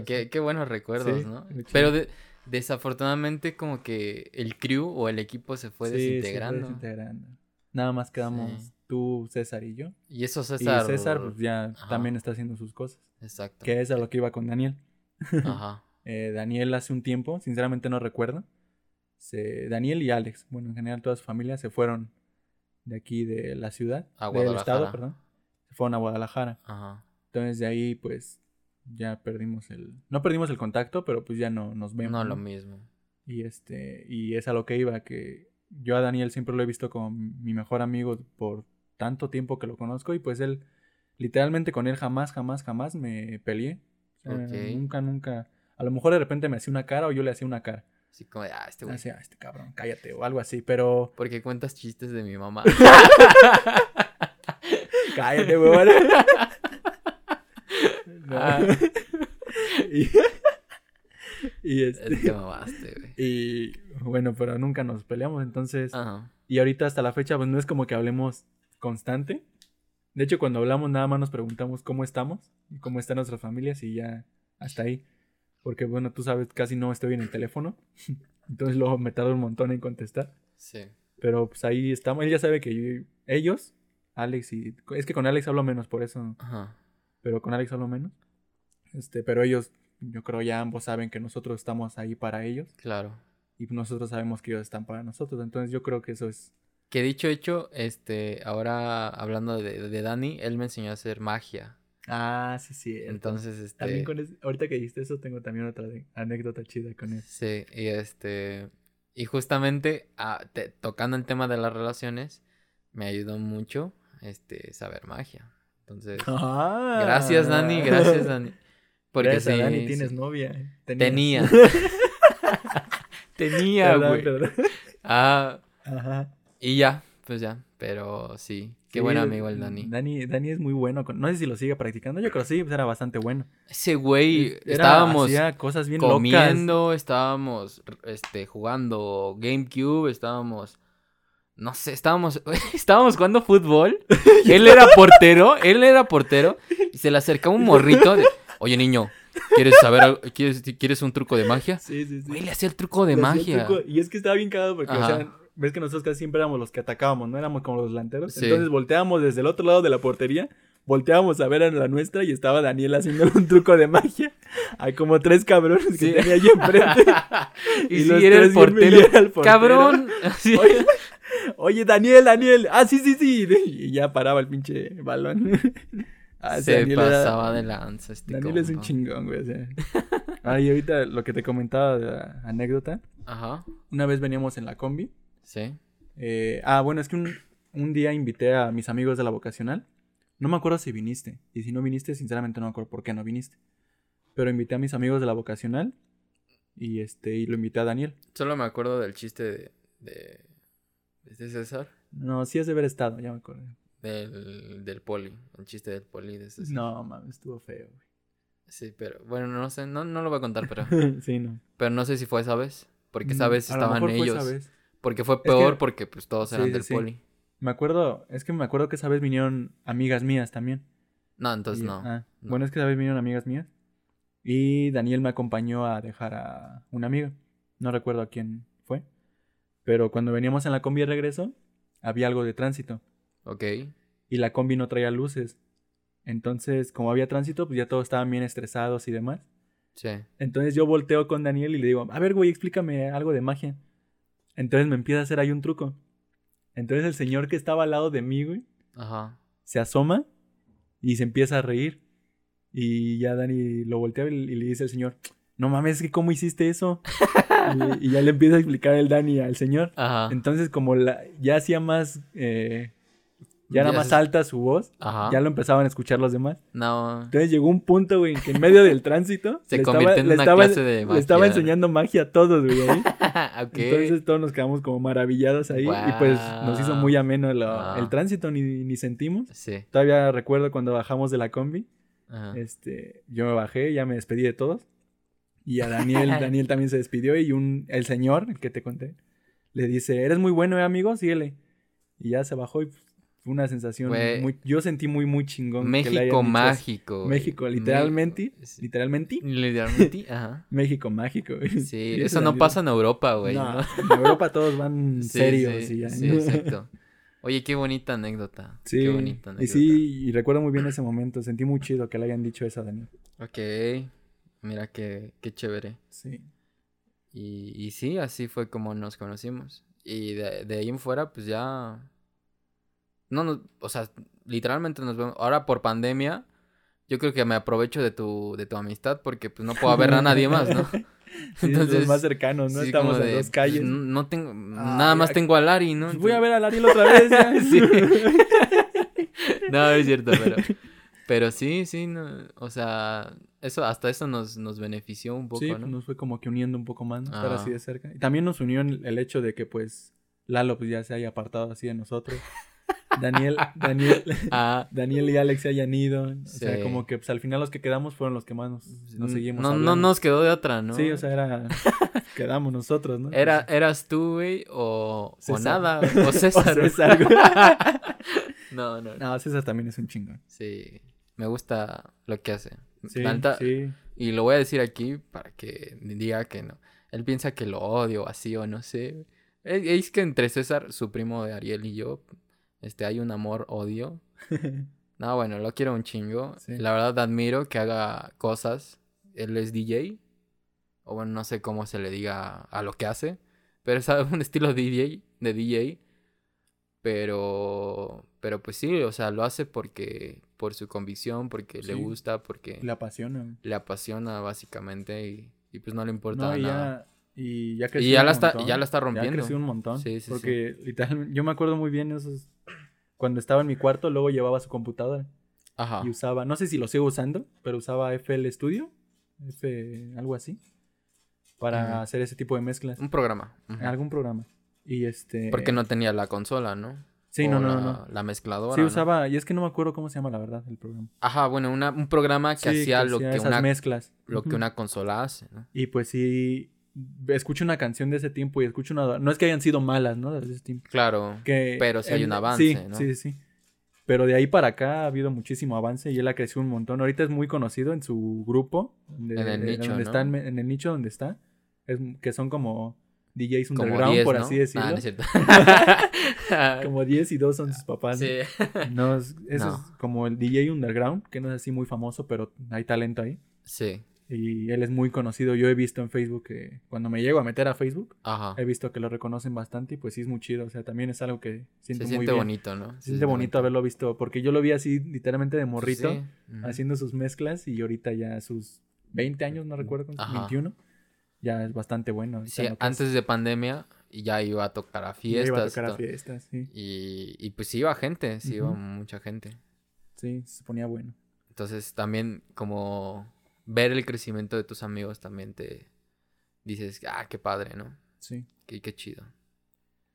Qué, qué buenos recuerdos, Sí, ¿no? Pero de- desafortunadamente, como que el crew o el equipo se fue Sí, se fue desintegrando. desintegrando. Nada más quedamos Sí. tú, César y yo. Y eso César. Y César pues, ya Ajá. también está haciendo sus cosas. Exacto. Que es a lo que iba con Daniel. Ajá. *laughs* Eh, Daniel hace un tiempo, sinceramente no recuerdo. Se, Daniel y Alex, bueno, en general toda su familia se fueron de aquí de la ciudad, A del estado, perdón. Se fueron a Guadalajara. Ajá. Entonces de ahí pues ya perdimos el no perdimos el contacto, pero pues ya no nos vemos. No ¿no? lo mismo. Y este y es a lo que iba que yo a Daniel siempre lo he visto como mi mejor amigo por tanto tiempo que lo conozco y pues él literalmente con él jamás jamás jamás me peleé. O sea, Ok. Nunca nunca a lo mejor de repente me hacía una cara o yo le hacía una cara. Así como de, ah, este güey. Así, "Ah, este cabrón, cállate o algo así, pero Porque cuentas chistes de mi mamá. *laughs* cállate. No. *laughs* Ah. *laughs* y, y este es que mamaste, güey. y bueno, pero nunca nos peleamos, entonces Ajá. Y ahorita hasta la fecha, pues no es como que hablemos constante. De hecho, cuando hablamos nada más nos preguntamos cómo estamos cómo están nuestras familias y ya hasta ahí. Porque bueno, tú sabes, casi no estoy en el teléfono. *laughs* Entonces luego me tardo un montón en contestar. Sí. Pero pues ahí estamos. Él ya sabe que yo- ellos, Alex y... Es que con Alex hablo menos por eso. Ajá. Pero con Alex hablo menos. Este, pero ellos, yo creo ya ambos saben que nosotros estamos ahí para ellos. Claro. Y nosotros sabemos que ellos están para nosotros. Entonces yo creo que eso es Que dicho hecho, este, ahora hablando de, de Dani, él me enseñó a hacer magia. Ah, sí, sí. Entonces, este. También con es- ahorita que dijiste eso, tengo también otra anécdota chida con él. Sí, y este. Y justamente ah, te- tocando el tema de las relaciones, me ayudó mucho este saber magia. Entonces, Ah. gracias Dani, gracias Dani. Porque Gracias, sí, Dani, sí. tienes novia. eh. Tenía. *laughs* Tenía, güey. Ah, Ajá. y ya, pues ya. Pero sí, qué Sí, buen amigo el Dani. Dani. Dani es muy bueno. con- No sé si lo sigue practicando. Yo creo que sí, pues era bastante bueno. Ese güey, Era- estábamos hacía cosas bien locas. comiendo, estábamos este, jugando GameCube, estábamos. No sé, estábamos, *laughs* estábamos jugando fútbol. *laughs* Él era portero, él era portero. Y se le acercaba un morrito. de, Oye, niño, ¿quieres saber algo? ¿Quieres, ¿Quieres un truco de magia? Sí, sí, sí. Güey, le hacía el truco de Le magia. truco, Y es que estaba bien cagado porque, o Ajá. sea, ves que nosotros casi siempre éramos los que atacábamos, ¿no? Éramos como los delanteros. Sí. Entonces volteábamos desde el otro lado de la portería, volteábamos a ver a la nuestra y estaba Daniel haciendo *laughs* un truco de magia. Hay como tres cabrones que tenía allí enfrente. *laughs* y los sí, era el portero. al portero. Cabrón. *laughs* Sí. Oye, oye, Daniel, Daniel. Ah, sí, sí, sí. Y ya paraba el pinche balón. Ah, se Daniel era- pasaba de lanza este Daniel es un chingón, güey. O sea. Ah, y ahorita lo que te comentaba de la anécdota. Ajá, Una vez veníamos en la combi. Sí. Eh, ah, bueno, es que un, un día invité a mis amigos de la vocacional. No me acuerdo si viniste. Y si no viniste, sinceramente no me acuerdo por qué no viniste. Pero invité a mis amigos de la vocacional. Y este, y lo invité a Daniel. Solo me acuerdo del chiste de, de, de César. No, sí es de haber estado, ya me acuerdo. Del, del poli, el chiste del poli de César. No, mames, estuvo feo, Sí, pero bueno, no sé, no, no lo voy a contar, pero, güey. *laughs* sí, no. pero no sé si fue esa vez, porque esa Mm, vez a lo estaban mejor fue ellos. esa vez. Porque fue que- peor porque pues todos eran sí, del sí. poli. Me acuerdo, es que me acuerdo que esa vez vinieron amigas mías también. No, entonces Y- no. ah, no. Bueno, es que esa vez vinieron amigas mías. Y Daniel me acompañó a dejar a una amiga. No recuerdo a quién fue. Pero cuando veníamos en la combi de regreso, había algo de tránsito. Ok. Y la combi no traía luces. Entonces, como había tránsito, pues ya todos estaban bien estresados y demás. Sí. Entonces yo volteo con Daniel y le digo, a ver, güey, explícame algo de magia. Entonces me empieza a hacer ahí un truco. Entonces el señor que estaba al lado de mí, güey, Ajá. se asoma y se empieza a reír. Y ya Dani lo voltea y le dice al señor, no mames, que ¿cómo hiciste eso? *laughs* y, y ya le empieza a explicar el Dani al señor. Ajá. Entonces, como la, ya hacía más. eh, ya era más alta su voz, Ajá. ya lo empezaban a escuchar los demás. No. Entonces llegó un punto, güey, en que en medio del tránsito. *laughs* Se le convirtió estaba- en le una estaba- clase de Le estaba magia. enseñando magia a todos, güey. ahí. *laughs* ok. Entonces todos nos quedamos como maravillados ahí. Y pues nos hizo muy ameno lo- Wow. el tránsito, ni, ni sentimos. Sí. Todavía recuerdo cuando bajamos de la combi. Ajá. Este, yo me bajé, ya me despedí de todos. Y a Daniel, *laughs* Daniel también se despidió. Y un, el señor, el que te conté, le dice, eres muy bueno, eh, amigo, síguele. Y ya se bajó y fue una sensación muy... Yo sentí muy, muy chingón. que México eso. mágico. güey. México, literalmente. Sí. Literalmente. Literalmente, *laughs* ajá. México mágico. güey. Sí, eso no pasa en Europa, güey. No, ¿no? en Europa todos van *laughs* Sí, serios. sí, y ya. sí, exacto. *laughs* Oye, qué bonita anécdota. Sí, Qué bonita anécdota. y sí, y recuerdo muy bien ese momento. Sentí muy chido que le hayan dicho eso a Daniel. Ok. Mira qué, qué chévere. Sí. Y, y sí, así fue como nos conocimos. Y de, de ahí en fuera, pues ya. No nos. O sea, literalmente nos vemos. Ahora por pandemia, yo creo que me aprovecho de tu, de tu amistad porque pues no puedo ver a nadie más, ¿no? *laughs* Sí, *laughs* los más cercanos, ¿no? sí, Estamos de, dos calles. pues, no tengo. Ah, nada más tengo a Lari, ¿no? Voy a ver a Ariel otra vez. ya. *laughs* Sí. no, es cierto, pero. Pero sí, sí, no, o sea, eso, hasta eso nos, nos benefició un poco, Sí, ¿no? nos fue como que uniendo un poco más, ¿no? Estar Ah. así de cerca. Y también nos unió en el hecho de que, pues, Lalo pues ya se haya apartado así de nosotros. Daniel, Daniel, *laughs* Ah, Daniel y Alex se hayan ido. O sea, como que pues al final los que quedamos fueron los que más nos, nos seguimos no, no nos quedó de otra, ¿no? Sí, o sea, era... *laughs* quedamos nosotros, ¿no? Era, eras tú, güey, o, o nada, o César. *laughs* O César, güey. no, no, no. No, César también es un chingón. Sí, me gusta lo que hace. Sí, sí. Y lo voy a decir aquí para que diga que no. Él piensa que lo odio así o no sé. Es, es que entre César, su primo de Ariel y yo, este, hay un amor-odio. *laughs* No, bueno, lo quiero un chingo. Sí. La verdad admiro que haga cosas. Él es DJ. O bueno, no sé cómo se le diga a lo que hace. Pero es *laughs* un estilo DJ, de DJ. Pero, pero pues sí, o sea, lo hace porque, por su convicción, porque le Sí. gusta, porque Le apasiona. le apasiona básicamente y, y pues no le importa No, y nada. ya, y ya Y creció ya un la está, ya la está Ya rompiendo. creció un montón. Sí, sí, porque literalmente, yo me acuerdo muy bien esos... Cuando estaba en mi cuarto, luego llevaba su computadora Ajá. y usaba, no sé si lo sigo usando, pero usaba FL Studio, F algo así, para hacer ese tipo de mezclas. Un programa. Algún programa. Y este... Porque no tenía la consola, ¿no? Sí, O no, no, la, no. La mezcladora. Sí, ¿no? usaba, y es que no me acuerdo cómo se llama la verdad el programa. Ajá, bueno, una- un programa que Sí, hacía lo que esas una, mezclas. lo que una consola hace, ¿no? Y pues sí, escucho una canción de ese tiempo y escucho una... No es que hayan sido malas, ¿no? De ese tiempo. Claro. Que Pero sí hay un avance, sí, ¿no? Sí, sí, sí. Pero de ahí para acá ha habido muchísimo avance y él ha crecido un montón. Ahorita es muy conocido en su grupo. de- En el de nicho, donde ¿no? está, en, en el nicho donde está. Es, que son como DJs Como underground, 10, por ¿no? así decirlo. Ah, no es cierto. *laughs* Como 10 y 2 son sus papás. sí. No, es, eso es como el DJ underground, que no es así muy famoso, pero hay talento ahí. Sí. Y él es muy conocido. Yo he visto en Facebook que cuando me llego a meter a Facebook, Ajá. he visto que lo reconocen bastante y pues sí es muy chido. O sea, también es algo que Se siento muy siente bien. bonito, ¿no? Se siente bonito haberlo visto, porque yo lo vi así literalmente de morrito, Sí. Haciendo sus mezclas y ahorita ya sus 20 años, no recuerdo, Ajá. 21, ya es bastante bueno. Sí, antes de pandemia ya iba a tocar a Ya fiestas. iba a tocar a fiestas, sí. Y, y pues sí iba gente, sí iba mucha gente. Sí, se ponía bueno. Entonces también como ver el crecimiento de tus amigos también te dices, ah, qué padre, ¿no? Sí. Qué, qué chido.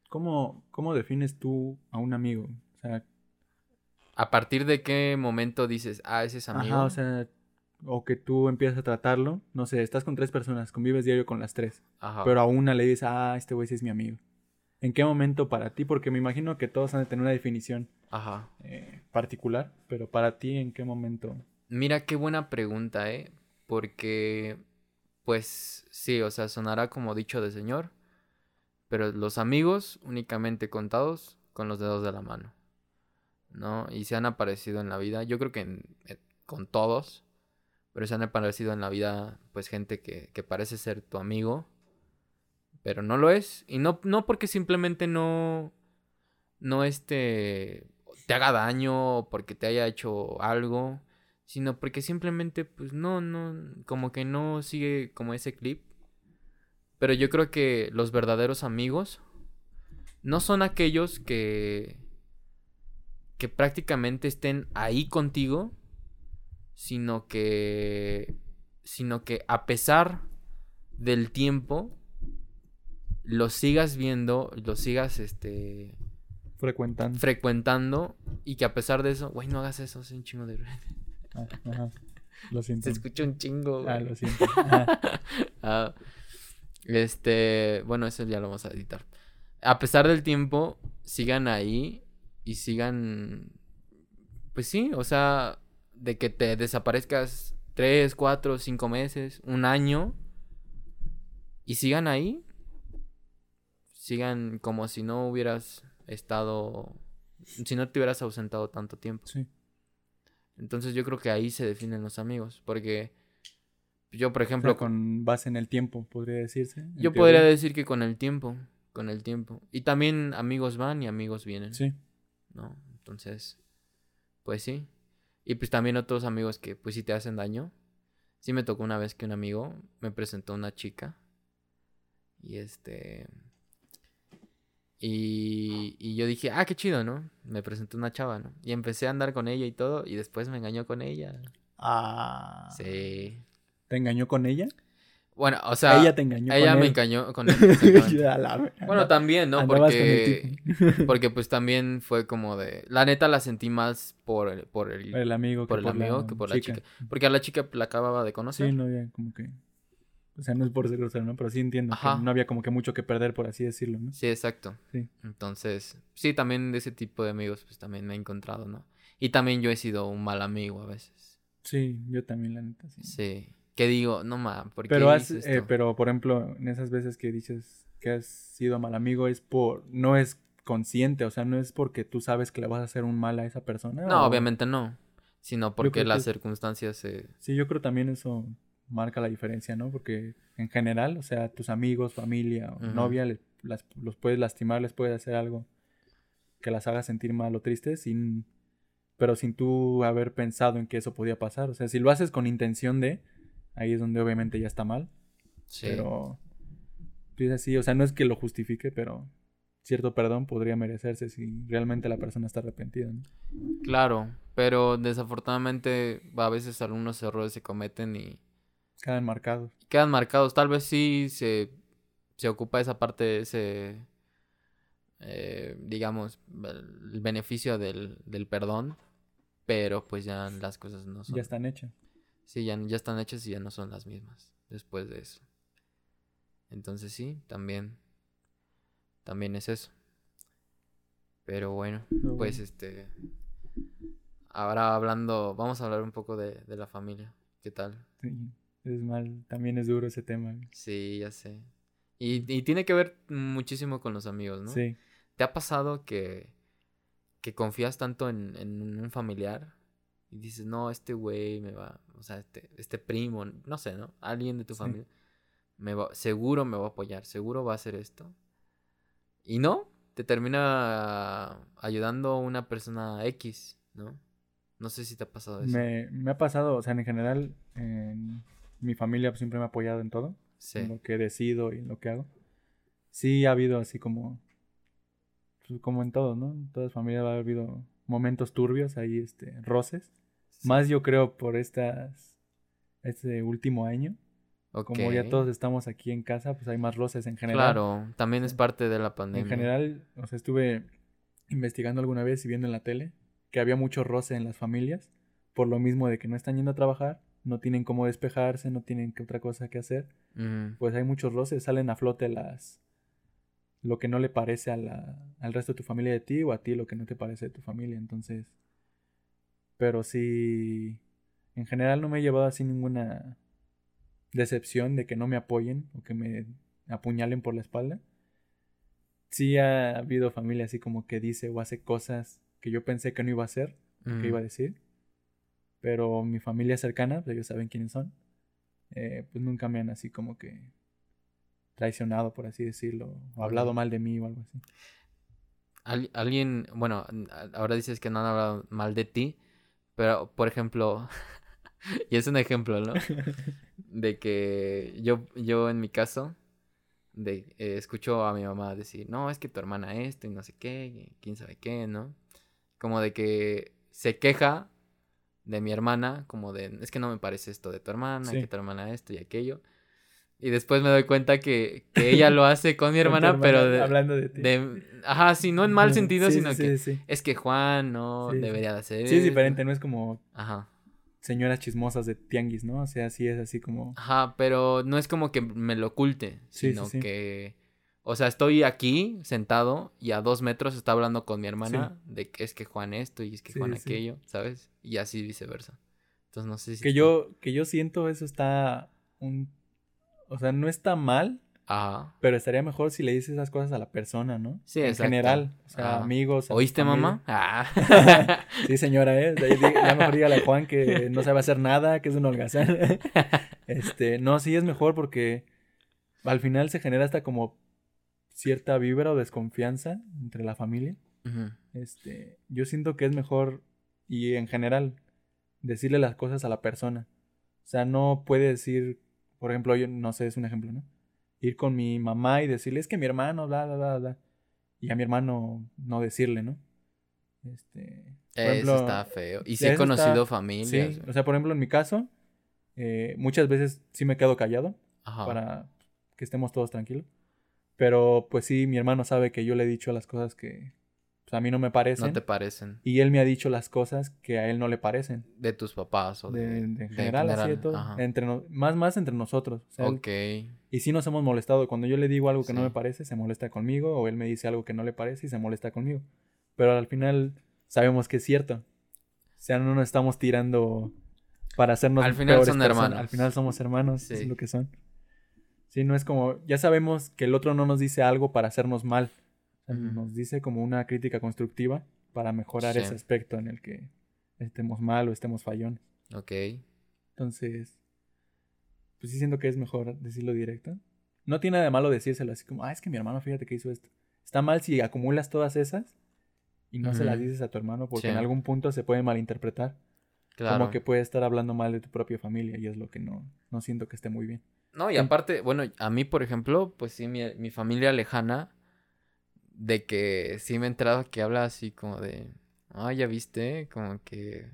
¿Cómo, ¿Cómo defines tú a un amigo? O sea, ¿A partir de qué momento dices, ah, ese es amigo? ajá, o sea, o que tú empiezas a tratarlo, no sé, estás con tres personas, convives diario con las tres, Ajá. pero a una le dices, ah, este güey sí es mi amigo. ¿En qué momento para ti? Porque me imagino que todos han de tener una definición Ajá. eh, particular, pero para ti, ¿en qué momento? Mira, qué buena pregunta, ¿eh? Porque, pues, sí, o sea, sonará como dicho de señor, pero los amigos únicamente contados con los dedos de la mano, ¿no? Y se han aparecido en la vida, yo creo que con todos, pero se han aparecido en la vida, pues, gente que, que parece ser tu amigo, pero no lo es, y no, no porque simplemente no, no este, te haga daño, porque te haya hecho algo, sino porque simplemente, pues no, no, como que no sigue como ese clip. Pero yo creo que los verdaderos amigos no son aquellos que que prácticamente estén ahí contigo, sino que sino que a pesar del tiempo los sigas viendo, los sigas este Frecuentando. frecuentando y que a pesar de eso, güey, no hagas eso, es un chingo de *laughs* Ah, ajá. Lo siento. Se escucha un chingo, Ah, lo siento. *laughs* Ah, este, bueno, eso ya lo vamos a editar. A pesar del tiempo, sigan ahí y sigan, pues sí, o sea, de que te desaparezcas tres, cuatro, cinco meses, un año y sigan ahí, sigan como si no hubieras estado, si no te hubieras ausentado tanto tiempo. Sí. Entonces yo creo que ahí se definen los amigos, porque yo, por O sea, ejemplo, con base en el tiempo, podría decirse. yo teoría. podría decir que con el tiempo, con el tiempo. Y también amigos van y amigos vienen, Sí. ¿no? Entonces, pues sí. Y pues también otros amigos que pues si te hacen daño. Sí me tocó una vez que un amigo me presentó una chica. Y este... Y, y yo dije, ah, qué chido, ¿no? Me presentó una chava, ¿no? Y empecé a andar con ella y todo, y después me engañó con ella. Ah. Sí. ¿Te engañó con ella? Bueno, o sea, ella te engañó ella con me él. engañó con *laughs* él. Ya la- Bueno, también, ¿no? Porque, *laughs* porque pues también fue como de... La neta la sentí más por el... Por el, Por el amigo por el amigo que por la chica. Porque a la chica la acababa de conocer. Sí, no había como que. O sea, no es por ser grosero, ¿no? Pero sí entiendo Ajá. que no había como que mucho que perder, por así decirlo, ¿no? Sí, exacto. Sí. Entonces, sí, también de ese tipo de amigos, pues también me he encontrado, ¿no? Y también yo he sido un mal amigo a veces. Sí, yo también, la neta, sí. Sí. Que digo, no ma, ¿por qué Pero, has, hice eh, pero, por ejemplo, en esas veces que dices que has sido mal amigo, es por. No es consciente, o sea, no es porque tú sabes que le vas a hacer un mal a esa persona. No, o- obviamente no. Sino porque que las circunstancias se... Sí, yo creo también eso marca la diferencia, ¿no? Porque en general, o sea, tus amigos, familia novia, le- las- los puedes lastimar, les puedes hacer algo que las haga sentir mal o tristes, sin, pero sin tú haber pensado en que eso podía pasar. O sea, si lo haces con intención de, ahí es donde obviamente ya está mal. Sí. Pero, sí es así, o sea, no es que lo justifique, pero cierto perdón podría merecerse si realmente la persona está arrepentida, ¿no? Claro, pero desafortunadamente a veces algunos errores se cometen y Quedan marcados. quedan marcados. Tal vez sí se, se ocupa esa parte, ese, eh, digamos, el beneficio del, del perdón, pero pues ya las cosas no son. Ya están hechas. Sí, ya, ya están hechas y ya no son las mismas después de eso. Entonces sí, también, también es eso. Pero bueno, Pero pues bueno. este, ahora hablando, vamos a hablar un poco de, de la familia. ¿Qué tal? Sí, es mal, también es duro ese tema. Sí, ya sé. Y, y tiene que ver muchísimo con los amigos, ¿no? Sí. ¿Te ha pasado que, que confías tanto en, en un familiar y dices, no, este güey me va, o sea, este, este primo, no sé, ¿no? Alguien de tu Sí. familia, me va, seguro me va a apoyar, seguro va a hacer esto. Y no, te termina ayudando una persona X, ¿no? No sé si te ha pasado eso. Me, me ha pasado, o sea, en general, en mi familia pues, siempre me ha apoyado en todo, Sí, en lo que decido y en lo que hago. Sí ha habido así como, pues, como en todo, ¿no? En todas familias ha habido momentos turbios, ahí, este, roces. sí. Más yo creo por estas, este último año. Como ya todos estamos aquí en casa, pues hay más roces en general. Claro, también es parte de la pandemia. En general, o sea, estuve investigando alguna vez y viendo en la tele que había mucho roce en las familias por lo mismo de que no están yendo a trabajar, no tienen cómo despejarse, no tienen que otra cosa que hacer. Pues hay muchos roces, salen a flote las lo que no le parece a la, al resto de tu familia de ti o a ti lo que no te parece de tu familia, entonces pero sí en general no me he llevado así ninguna decepción de que no me apoyen o que me apuñalen por la espalda. Sí ha habido familia así como que dice o hace cosas que yo pensé que no iba a hacer, que Ujú. iba a decir. Pero mi familia cercana, pues ellos saben quiénes son, eh, pues nunca me han así como que traicionado, por así decirlo, o hablado mal de mí o algo así. Al- alguien, bueno, ahora dices que no han hablado mal de ti, pero por ejemplo, *laughs* y es un ejemplo, ¿no? *laughs* De que yo, yo en mi caso, de eh, escucho a mi mamá decir, no, es que tu hermana esto y no sé qué, y quién sabe qué, ¿no? Como de que se queja de mi hermana, como de, es que no me parece esto de tu hermana, Sí. que tu hermana esto y aquello. Y después me doy cuenta que, que ella *laughs* lo hace con mi hermana, pero de, hablando de ti. de- Ajá, sí, no en mal sentido, Sí, sino sí, que es que Juan no debería de hacer Sí, es diferente, no es como Ajá. señoras chismosas de tianguis, ¿no? O sea, sí es así como... Ajá, pero no es como que me lo oculte, sino que... O sea, estoy aquí sentado y a dos metros está hablando con mi hermana de que es que Juan esto y es que Sí, Juan sí. aquello, ¿sabes? Y así viceversa. Entonces no sé si... Que está- yo, que yo siento eso está un... O sea, no está mal, Ajá. pero estaría mejor si le dices esas cosas a la persona, ¿no? Sí, En exacto. general, o sea, Ajá. amigos. ¿Oíste, mamá? Ah. *laughs* Sí, señora, ¿eh? Ya mejor dígale a Juan que no sabe hacer nada, que es un holgazán. *laughs* Este, no, sí es mejor porque al final se genera hasta como cierta vibra o desconfianza entre la familia. Este, yo siento que es mejor y en general decirle las cosas a la persona. O sea, no puede decir, por ejemplo, yo no sé, es un ejemplo, ¿no? Ir con mi mamá y decirle, es que mi hermano, bla, bla, bla, bla. Y a mi hermano no decirle, ¿no? Este, por Eso ejemplo, está feo. Y sí he conocido está- familias. Sí, o sea, por ejemplo, en mi caso, eh, muchas veces sí me quedo callado Ajá. para que estemos todos tranquilos. Pero pues sí, mi hermano sabe que yo le he dicho las cosas que pues, a mí no me parecen. No te parecen. Y él me ha dicho las cosas que a él no le parecen. De tus papás o De, de... general, de general. Entre no- más, más entre nosotros. O sea, él- Ok. y sí nos hemos molestado. Cuando yo le digo algo que no me parece, se molesta conmigo. O él me dice algo que no le parece y se molesta conmigo. Pero al final sabemos que es cierto. O sea, no nos estamos tirando para hacernos Al final son personas. hermanos. Al final somos hermanos, eso Sí. es lo que son. Sí, no es como, ya sabemos que el otro no nos dice algo para hacernos mal. Nos dice como una crítica constructiva para mejorar Sí. ese aspecto en el que estemos mal o estemos fallones. Ok. Entonces, pues sí siento que es mejor decirlo directo. No tiene nada de malo decírselo así como, ah, es que mi hermano, fíjate que hizo esto. Está mal si acumulas todas esas y no se las dices a tu hermano porque Sí. en algún punto se puede malinterpretar. Claro. Como que puede estar hablando mal de tu propia familia y es lo que no, no siento que esté muy bien. No, y aparte, bueno, a mí, por ejemplo, pues sí, mi, mi familia lejana, de que sí me he enterado que habla así como de, ah, ya viste, como que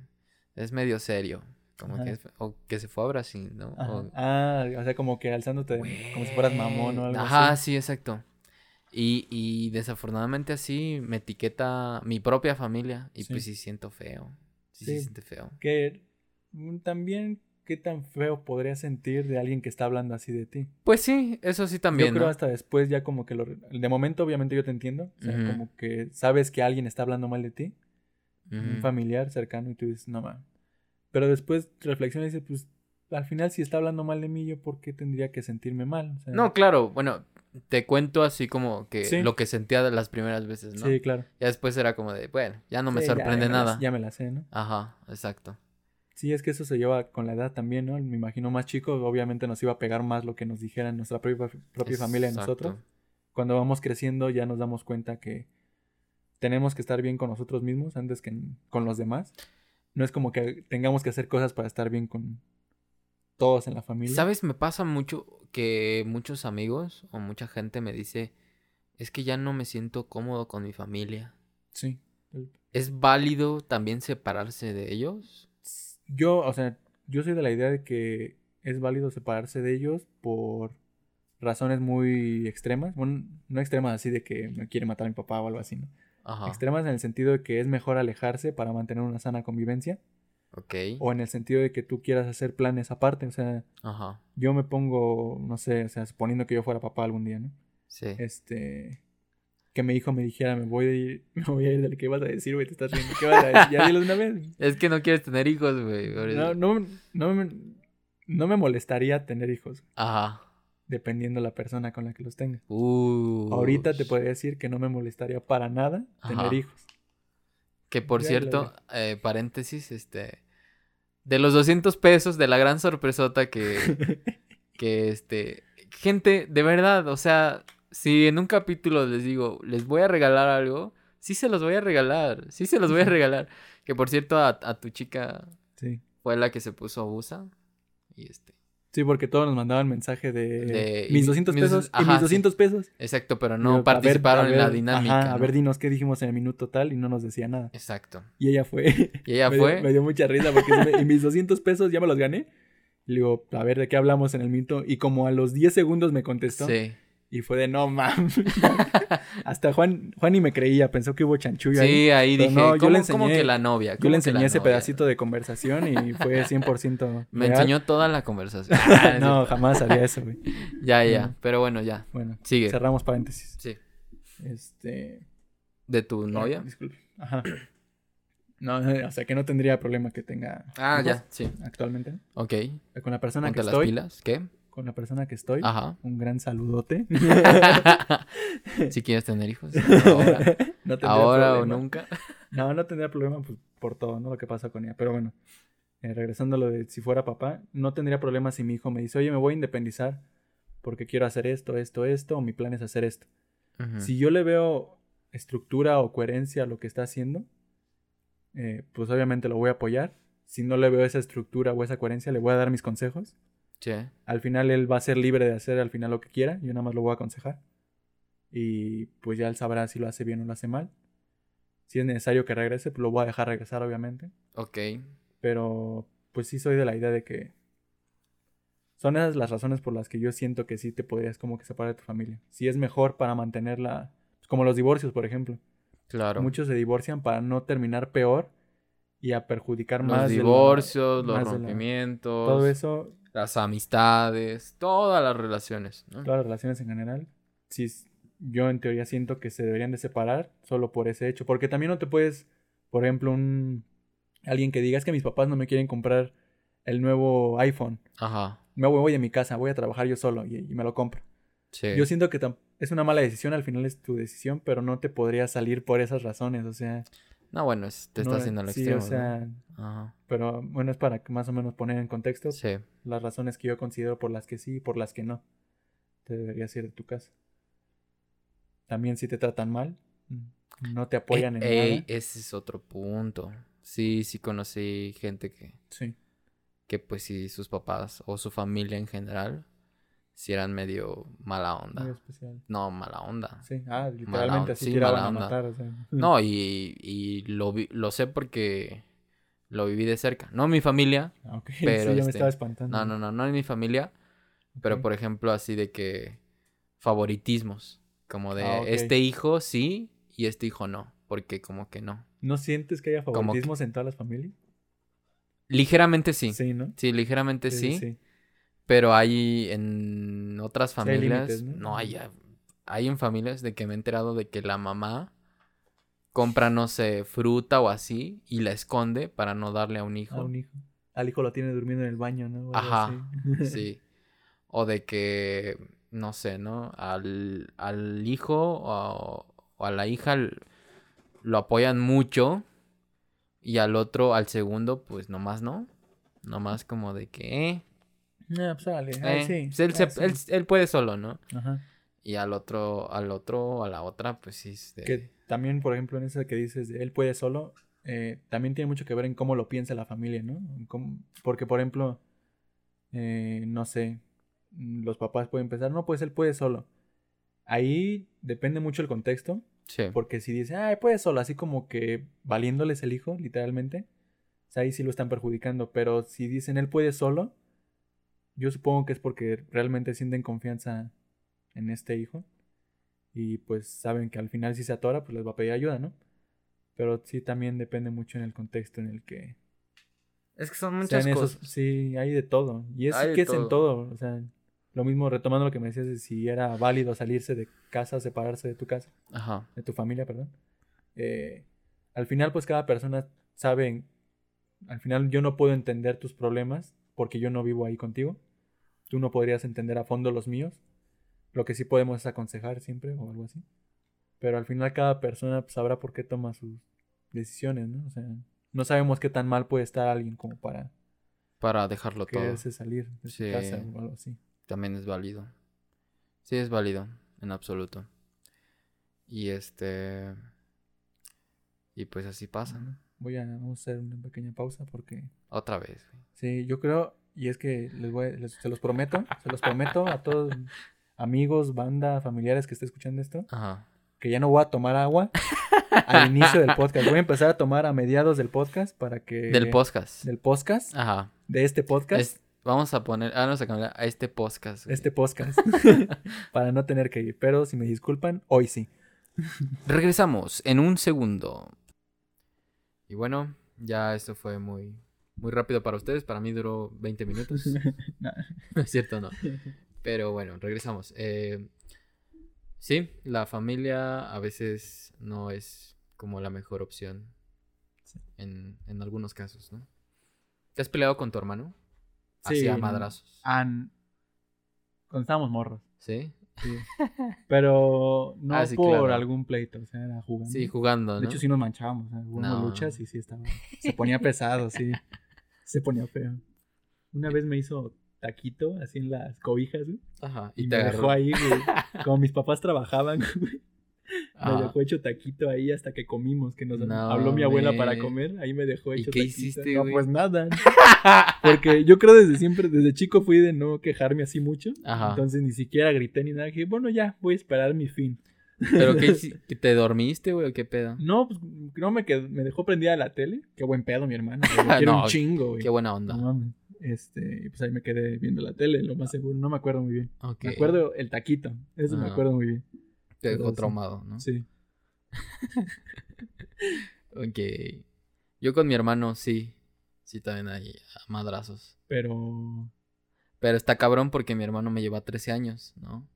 es medio serio, como Ajá. que, es- o que se fue a Brasil, ¿no? O- Ah, o sea, como que alzándote como si fueras mamón o algo Ajá, así. sí, exacto. Y, y desafortunadamente así me etiqueta mi propia familia y Sí. pues sí siento feo. Sí, sí, Sí. siente feo. Que mm, también, ¿qué tan feo podrías sentir de alguien que está hablando así de ti? Pues sí, eso sí también, yo creo ¿no? hasta después ya como que lo... De momento obviamente yo te entiendo. O sea, como que sabes que alguien está hablando mal de ti. Un familiar cercano y tú dices, no mames. Pero después reflexionas y dices, pues al final si está hablando mal de mí, yo por qué tendría que sentirme mal. O sea, No, claro, bueno, te cuento así como que Sí. lo que sentía de las primeras veces, ¿no? Sí, claro. Ya después era como de, bueno, ya no me Sí, ya- sorprende ya me la- nada. ya me la sé, ¿no? Ajá, exacto. Sí, es que eso se lleva con la edad también, ¿no? Me imagino más chicos, obviamente nos iba a pegar más lo que nos dijera nuestra propia, propia familia de nosotros. Cuando vamos creciendo ya nos damos cuenta que tenemos que estar bien con nosotros mismos antes que con los demás. No es como que tengamos que hacer cosas para estar bien con todos en la familia. ¿Sabes? Me pasa mucho que muchos amigos o mucha gente me dice, es que ya no me siento cómodo con mi familia. Sí. ¿Es válido también separarse de ellos? Yo, o sea, yo soy de la idea de que es válido separarse de ellos por razones muy extremas. Bueno, no extremas así de que me quiere matar a mi papá o algo así, ¿no? Ajá. Extremas en el sentido de que es mejor alejarse para mantener una sana convivencia. Ok. O en el sentido de que tú quieras hacer planes aparte. O sea, Ajá. yo me pongo, no sé, o sea, suponiendo que yo fuera papá algún día, ¿no? Sí. Este. Que mi hijo me dijera, me voy a ir, *laughs* me voy a ir del que vas a decir, güey, te estás riendo. ¿Qué vas a decir? Ya dilo de una vez. Es que no quieres tener hijos, güey. No, no, no, me, no me molestaría tener hijos, Ajá. dependiendo la persona con la que los tenga. Uh. Ahorita te podría decir que no me molestaría para nada tener Ajá. hijos. Que por Ya cierto, eh, paréntesis, este. De los 200 pesos de la gran sorpresota que. *laughs* que este. Gente, de verdad, o sea, si en un capítulo les digo, les voy a regalar algo, sí se los voy a regalar. Sí se los voy a regalar. Que por cierto, a, a tu chica Sí. fue la que se puso abusa. Y este. Sí, porque todos nos mandaban mensaje de, De- mis y- 200 mis- pesos y ajá, mis sí. 200 pesos. Exacto, pero no participaron en la dinámica. ajá, a ver, dinos qué dijimos en el minuto tal y no nos decía nada. Exacto. Y ella fue. Y ella *laughs* me, fue. Dio, me dio mucha risa porque y mis 200 pesos ya me los gané. Y le digo, a ver, ¿de qué hablamos en el minuto? Y como a los 10 segundos me contestó. Sí. Y fue de, no, mam. *laughs* Hasta Juan, Juan ni me creía, pensó que hubo chanchullo ahí. Sí, ahí dije, no, yo ¿cómo, le cómo enseñé- que la novia? Yo ¿Cómo le enseñé ese novia? pedacito de conversación y fue *laughs* 100% Me real. enseñó toda la conversación. Ah, *laughs* No, jamás haría eso, güey. Ya, ya. No. Pero bueno, ya. Bueno, Sigue. cerramos paréntesis. Sí. Este... ¿De tu novia? Disculpe. Ajá. *clears throat* No, o sea que no tendría problema que tenga Ah, ya. Sí. actualmente. Ok. Con la persona Ponte que las estoy, pilas. ¿Qué? Con la persona que estoy, Ajá. un gran saludote. *laughs* si quieres tener hijos. *laughs* Ahora, No tendría ahora o problema. nunca. No, no tendría problema pues, por todo, ¿no? Lo que pasa con ella. Pero bueno, eh, regresando a lo de si fuera papá, no tendría problema si mi hijo me dice, oye, me voy a independizar porque quiero hacer esto, esto, esto, o mi plan es hacer esto. Si yo le veo estructura o coherencia a lo que está haciendo, eh, pues obviamente lo voy a apoyar. Si no le veo esa estructura o esa coherencia, le voy a dar mis consejos. Sí. Al final él va a ser libre de hacer al final lo que quiera, yo nada más lo voy a aconsejar. Y pues ya él sabrá si lo hace bien o lo hace mal. Si es necesario que regrese, pues lo voy a dejar regresar, obviamente. Ok. Pero pues sí soy de la idea de que son esas las razones por las que yo siento que sí te podrías como que separar de tu familia. Si es mejor para mantenerla, pues, como los divorcios, por ejemplo. Claro. Muchos se divorcian para no terminar peor y a perjudicar los más. la- divorcios, los la- rompimientos, todo eso, las amistades, todas las relaciones, ¿no? todas las relaciones en general. Sí, yo en teoría siento que se deberían de separar solo por ese hecho. Porque también no te puedes, por ejemplo, un alguien que diga es que mis papás no me quieren comprar el nuevo iPhone. Ajá. Me voy, voy de mi casa, voy a trabajar yo solo y, y me lo compro. Sí. Yo siento que es una mala decisión, al final es tu decisión, pero no te podría salir por esas razones, o sea... No, bueno, es- te no, está haciendo al sí, extremo. o sea, pero bueno, es para más o menos poner en contexto Sí. las razones que yo considero por las que sí y por las que no. Te deberías ir de tu casa. También si te tratan mal, mm, no te apoyan Eh, en ey, nada. ese es otro punto. Sí, sí conocí gente que, Sí. que pues sí, sus papás o su familia en general, sí eran medio mala Muy onda. especial. No, mala onda. Sí, ah, literalmente así sí, mala onda. matar, o sea. *laughs* No, y, y lo, vi- lo sé porque lo viví de cerca. No mi familia. Ah, ok, *laughs* pero sí, me este, estaba espantando. No, no, no, no en mi familia. Pero por ejemplo, así de que favoritismos. Como de Ah, este hijo sí y este hijo no. Porque como que no. ¿No sientes que haya que- favoritismos en todas las familias? Ligeramente sí. Sí, ¿no? Sí, ligeramente sí. sí, sí. Pero hay en otras hay familias. límites, ¿no? ¿no? hay, hay en familias de que me he enterado de que la mamá compra, no sé, fruta o así y la esconde para no darle a un hijo. A un hijo. Al hijo lo tiene durmiendo en el baño, ¿no? O Ajá. *laughs* Sí. O de que, no sé, ¿no? Al, al hijo o, o a la hija lo apoyan mucho y al otro, al segundo, pues nomás no. Nomás como de que, eh, Ah, pues dale, ay, eh, sí. pues él, ah, se- sí. él, él puede solo, ¿no? Ajá. Y al otro, al otro, a la otra, pues sí. es de- Que también, por ejemplo, en eso que dices, de él puede solo, eh, también tiene mucho que ver en cómo lo piensa la familia, ¿no? Cómo- porque, por ejemplo, eh, no sé, los papás pueden pensar, no, pues él puede solo. Ahí depende mucho el contexto, Sí. porque si dice, ay, puede solo, así como que valiéndoles el hijo, literalmente, o sea, ahí sí lo están perjudicando, pero si dicen él puede solo, yo supongo que es porque realmente sienten confianza en este hijo y pues saben que al final si se atora, pues les va a pedir ayuda, ¿no? Pero sí también depende mucho en el contexto en el que Es que son muchas esos- cosas. sí, hay de todo. Y es Hay que es todo. en todo, o sea, lo mismo retomando lo que me decías de si era válido salirse de casa, separarse de tu casa, Ajá. de tu familia, perdón. Eh, al final, pues cada persona sabe, en- al final yo no puedo entender tus problemas porque yo no vivo ahí contigo. Tú no podrías entender a fondo los míos. Lo que sí podemos es aconsejar siempre o algo así. Pero al final cada persona sabrá por qué toma sus decisiones, ¿no? O sea, no sabemos qué tan mal puede estar alguien como para Para dejarlo todo. quererse salir de su casa o algo así. También es válido. Sí, es válido, en absoluto. Y este. Y pues así pasa. Voy a, hacer una pequeña pausa porque Otra vez, güey. sí, yo creo, y es que les voy, les- se los prometo, se los prometo a todos amigos, banda, familiares que estén escuchando esto, Ajá. que ya no voy a tomar agua al inicio del podcast. Voy a empezar a tomar a mediados del podcast para que... Del podcast. Del podcast, Ajá. de este podcast. Es- vamos a poner, ah, vamos a cambiar a este podcast. güey. Este podcast. *laughs* para no tener que ir. Pero si me disculpan, hoy sí. Regresamos en un segundo. Y bueno, ya esto fue muy, muy rápido para ustedes. Para mí duró 20 minutos. *laughs* No es cierto, no. Pero bueno, regresamos. Eh, sí, la familia a veces no es como la mejor opción. Sí. En, en algunos casos, ¿no? ¿Te has peleado con tu hermano? Sí, a madrazos. An- Cuando estábamos morros. ¿Sí? Sí. *laughs* Pero no Ah, sí, por claro. algún pleito, o sea, era jugando. Sí, jugando, ¿no? De hecho, sí nos manchábamos. Hubo unas No. luchas y sí estaba. Se ponía pesado, sí. *laughs* Se ponía feo. Una vez me hizo taquito así en las cobijas, güey. Ajá. Y, Y, me dejó ahí, güey. Como mis papás trabajaban, *laughs* güey. Me Ajá. dejó hecho taquito ahí hasta que comimos, que nos No, habló mi abuela para comer. Ahí me dejó ¿Y hecho qué taquito. hiciste, No, güey? pues nada. *laughs* Porque yo creo desde siempre, desde chico fui de no quejarme así mucho. Ajá. Entonces ni siquiera grité ni nada. Dije, bueno, ya, voy a esperar mi fin. ¿Pero qué *laughs* que ¿Te dormiste, güey, o qué pedo? No, pues no me quedó, me dejó prendida la tele. Qué buen pedo, mi hermano. *laughs* güey. Lo quiero No, un chingo, güey. Qué buena onda. No. Este, y pues ahí me quedé viendo la tele, lo más seguro. No me acuerdo muy bien. Me acuerdo el taquito. Eso me Ah. acuerdo muy bien. Te dejó traumado, ¿no? Sí. *laughs* Ok. Yo con mi hermano, sí. Sí, también hay madrazos. Pero. Pero está cabrón porque mi hermano me lleva 13 años, ¿no?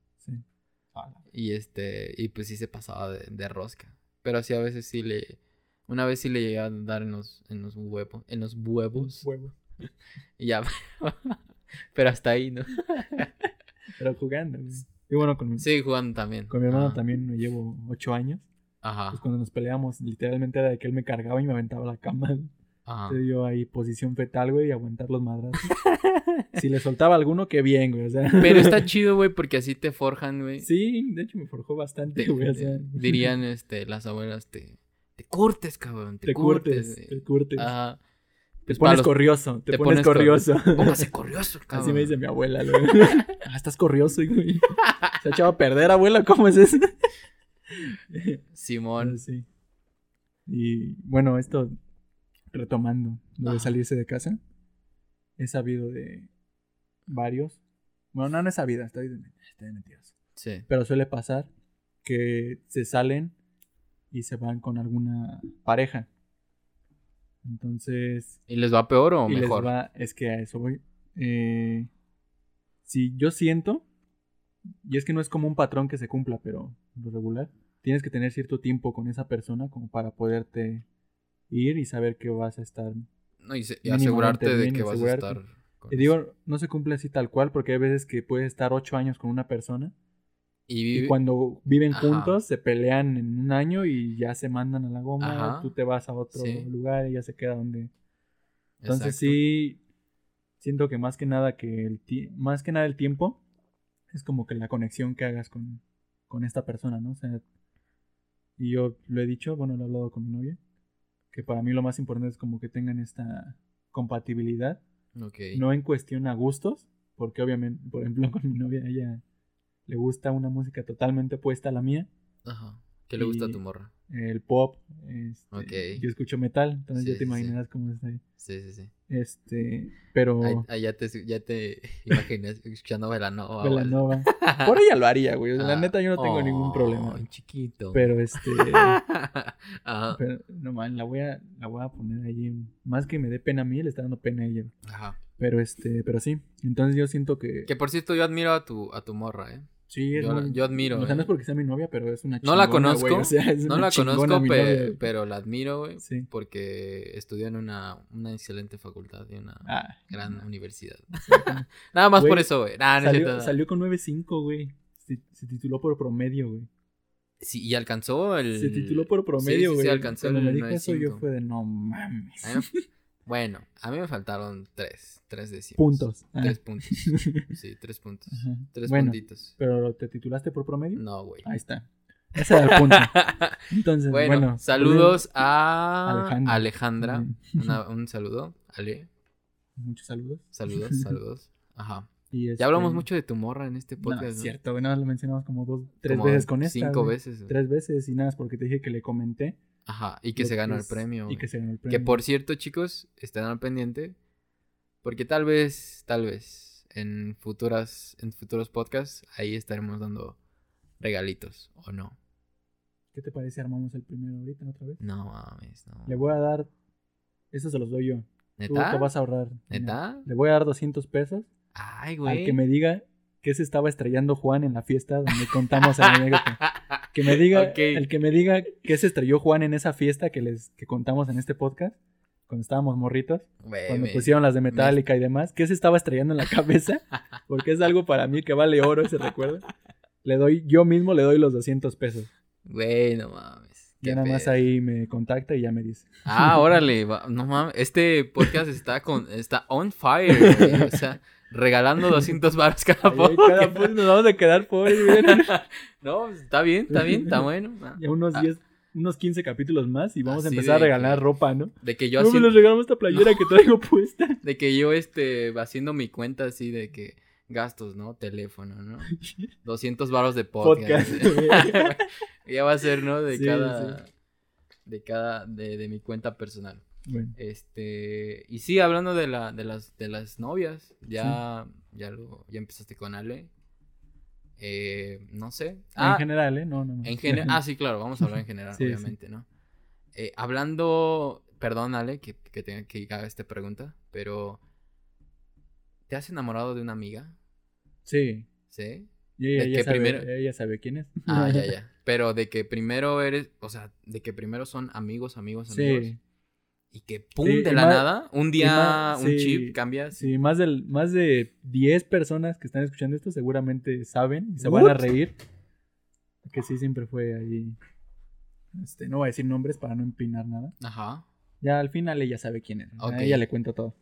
Y este, y pues sí se pasaba de, de rosca. Pero sí a veces sí le, una vez sí le llegué a dar en los, en los huevos, en los huevos. huevo. *laughs* Y ya. *laughs* Pero hasta ahí, ¿no? *laughs* Pero jugando. Y bueno, con, Sí, jugando también. con mi hermano Ajá. también me llevo ocho años. Ajá. Pues cuando nos peleamos, literalmente era de que él me cargaba y me aventaba a la cama. Ajá. Entonces yo ahí posición fetal, güey, y aguantar los madrazos. *laughs* si le soltaba alguno, qué bien, güey. O sea. Pero está *laughs* chido, güey, porque así te forjan, güey. Sí, de hecho me forjó bastante, Te- güey. O sea, dirían *laughs* este, las abuelas, te, te curtes, cabrón. Te, te curtes, güey. te curtes. Ajá. te Pues pones los- corrioso, te, te pones, pones cor- corrioso. Póngase corrioso, cabrón. Así me dice mi abuela, güey. ah, estás corrioso, güey. Se ha echado a perder, abuela, ¿cómo es eso? Simón. sí. Y bueno, esto retomando lo de salirse de casa. He sabido de varios. Bueno, no, no he sabido, estoy de, estoy de mentiroso. Sí. Pero suele pasar que se salen y se van con alguna pareja. Entonces, ¿Y les va peor o les mejor? va, es que a eso voy. Eh, si yo siento, y es que no es como un patrón que se cumpla, pero lo regular, tienes que tener cierto tiempo con esa persona como para poderte ir y saber que vas a estar. No, y, se- y mínimamente asegurarte de que vas asegurarte. a estar. Y digo, no se cumple así tal cual, porque hay veces que puedes estar ocho años con una persona Y, cuando viven Ajá. juntos se pelean en un año y ya se mandan a la goma, tú te vas a otro Sí. lugar y ya se queda donde Entonces Exacto. sí, siento que más que nada que el ti- más que nada el tiempo es como que la conexión que hagas con, con esta persona, ¿no? O sea, y yo lo he dicho, bueno, lo he hablado con mi novia, que para mí lo más importante es como que tengan esta compatibilidad, Ok. no en cuestión a gustos, porque obviamente, por ejemplo, *laughs* con mi novia, ella le gusta una música totalmente opuesta a la mía, Ajá. ¿Qué le gusta a tu morra? El pop, este, yo escucho metal, entonces Sí, ya te sí, sí. imaginarás cómo está ahí. Sí, sí, sí. Este, pero... Ahí, ahí ya te, ya te *laughs* imaginas escuchando Velanova. Belanova. *laughs* Por ella lo haría, güey. La Ah, neta, yo no tengo ningún oh, problema. chiquito. Pero este. *laughs* Ajá. pero, no man, la voy a, la voy a poner ahí. Más que me dé pena a mí, le está dando pena a ella. Ajá. Pero este, pero sí. Entonces yo siento que. Que por cierto, yo admiro a tu, a tu morra, ¿eh? Sí, es yo muy- yo admiro, O sea, no eh. es porque sea mi novia, pero es una No la chingona, conozco, güey, o sea, No la chingona conozco, mi pe- novia, güey. pero la admiro, güey. Sí. Porque estudió en una, una excelente facultad y una Ah, gran no. universidad. *laughs* Sí. Nada más Güey, por eso, güey. Nah, no salió, cierto. salió con 9.5, güey. Se, se tituló por promedio, güey. Sí, y alcanzó el. Se tituló por promedio, sí, güey. sí, alcanzó Cuando el me dijo eso, yo 9.5. fue de no mames. Bueno, Bueno, a mí me faltaron tres. Tres décimos. Puntos. Ah. Tres puntos. *laughs* Sí, tres puntos. Ajá. Tres Bueno, puntitos. pero ¿te titulaste por promedio? No, güey. Ahí está. Ese era el punto. *laughs* Entonces, Bueno, bueno. saludos a Alejandra. Alejandra. Ujú. Una- un saludo, Ale. Muchos saludos. Saludos, *laughs* saludos. Ajá. Y Ya hablamos este, mucho de tu morra en este No, podcast. es ¿no? cierto, güey, nada más lo mencionamos como dos, tres Como veces con esta. Cinco veces. Tres veces y nada, más porque te dije que le comenté. Ajá. Y que se ganó el premio. Y que se ganó el premio. Que por cierto, chicos, estén al pendiente. Porque tal vez, tal vez, en futuras, en futuros podcasts, ahí estaremos dando regalitos, ¿o no? ¿Qué te parece armamos el primero ahorita otra vez? No mames, no. Le voy a dar. Eso se los doy yo. Tú ¿Neta? te vas a ahorrar. ¿Neta? Le voy a dar 200 pesos Ay, al güey. que me diga que se estaba estrellando Juan en la fiesta donde contamos la anécdota. Que me diga, Ok. el que me diga que se estrelló Juan en esa fiesta que les que contamos en este podcast, cuando estábamos morritos, Güey, cuando me- pusieron las de Metallica y demás, que se estaba estrellando en la cabeza, *laughs* porque es algo para mí que vale oro ese recuerdo. Le doy, yo mismo le doy los 200 pesos. Güey, no mames. Ya qué nada más ahí me contacta y ya me dice. Ah, órale, no mames, este podcast está con está on fire, güey, o sea, regalando 200 baros cada podcast. cada *laughs* podcast nos vamos a quedar pobres. *laughs* No, pues, está bien, está bien, está bueno. *laughs* Ah, Ya unos Ah. 10, unos 15 capítulos más y vamos a Así empezar a regalar que- ropa, ¿no? De que yo No así, me les regalamos esta playera que traigo puesta. de que yo este haciendo mi cuenta así de que gastos, ¿no? Teléfono, ¿no? 200 baros de podcast. Podcast. ya va a ser, ¿no? De Sí, cada de cada de, de mi cuenta personal. Bueno, Este, y sí, hablando de la de las de las novias, ya ya lo ya empezaste con Ale. Eh, no sé. en Ah, general, ¿eh? No, no, no. en general, ah, sí, claro, vamos a hablar en *laughs* general, Sí, sí. obviamente, ¿no? Eh, hablando, perdón, Ale, que, que tenga que haga esta pregunta, pero ¿te has enamorado de una amiga? Sí. ¿Sí? Y ella, De ya que sabe, primero- ella sabe quién es. Ah, ya, *laughs* ya. Pero de que primero eres, o sea, de que primero son amigos, amigos, amigos. Sí. Y que pum, Sí, de la más- nada, un día más- un sí, chip cambias. Sí, más, del, más de 10 personas que están escuchando esto seguramente saben y se van a reír. Que sí, siempre fue ahí. Este, no voy a decir nombres para no empinar nada. Ajá. Ya al final ella sabe quién es. A ella le cuento todo.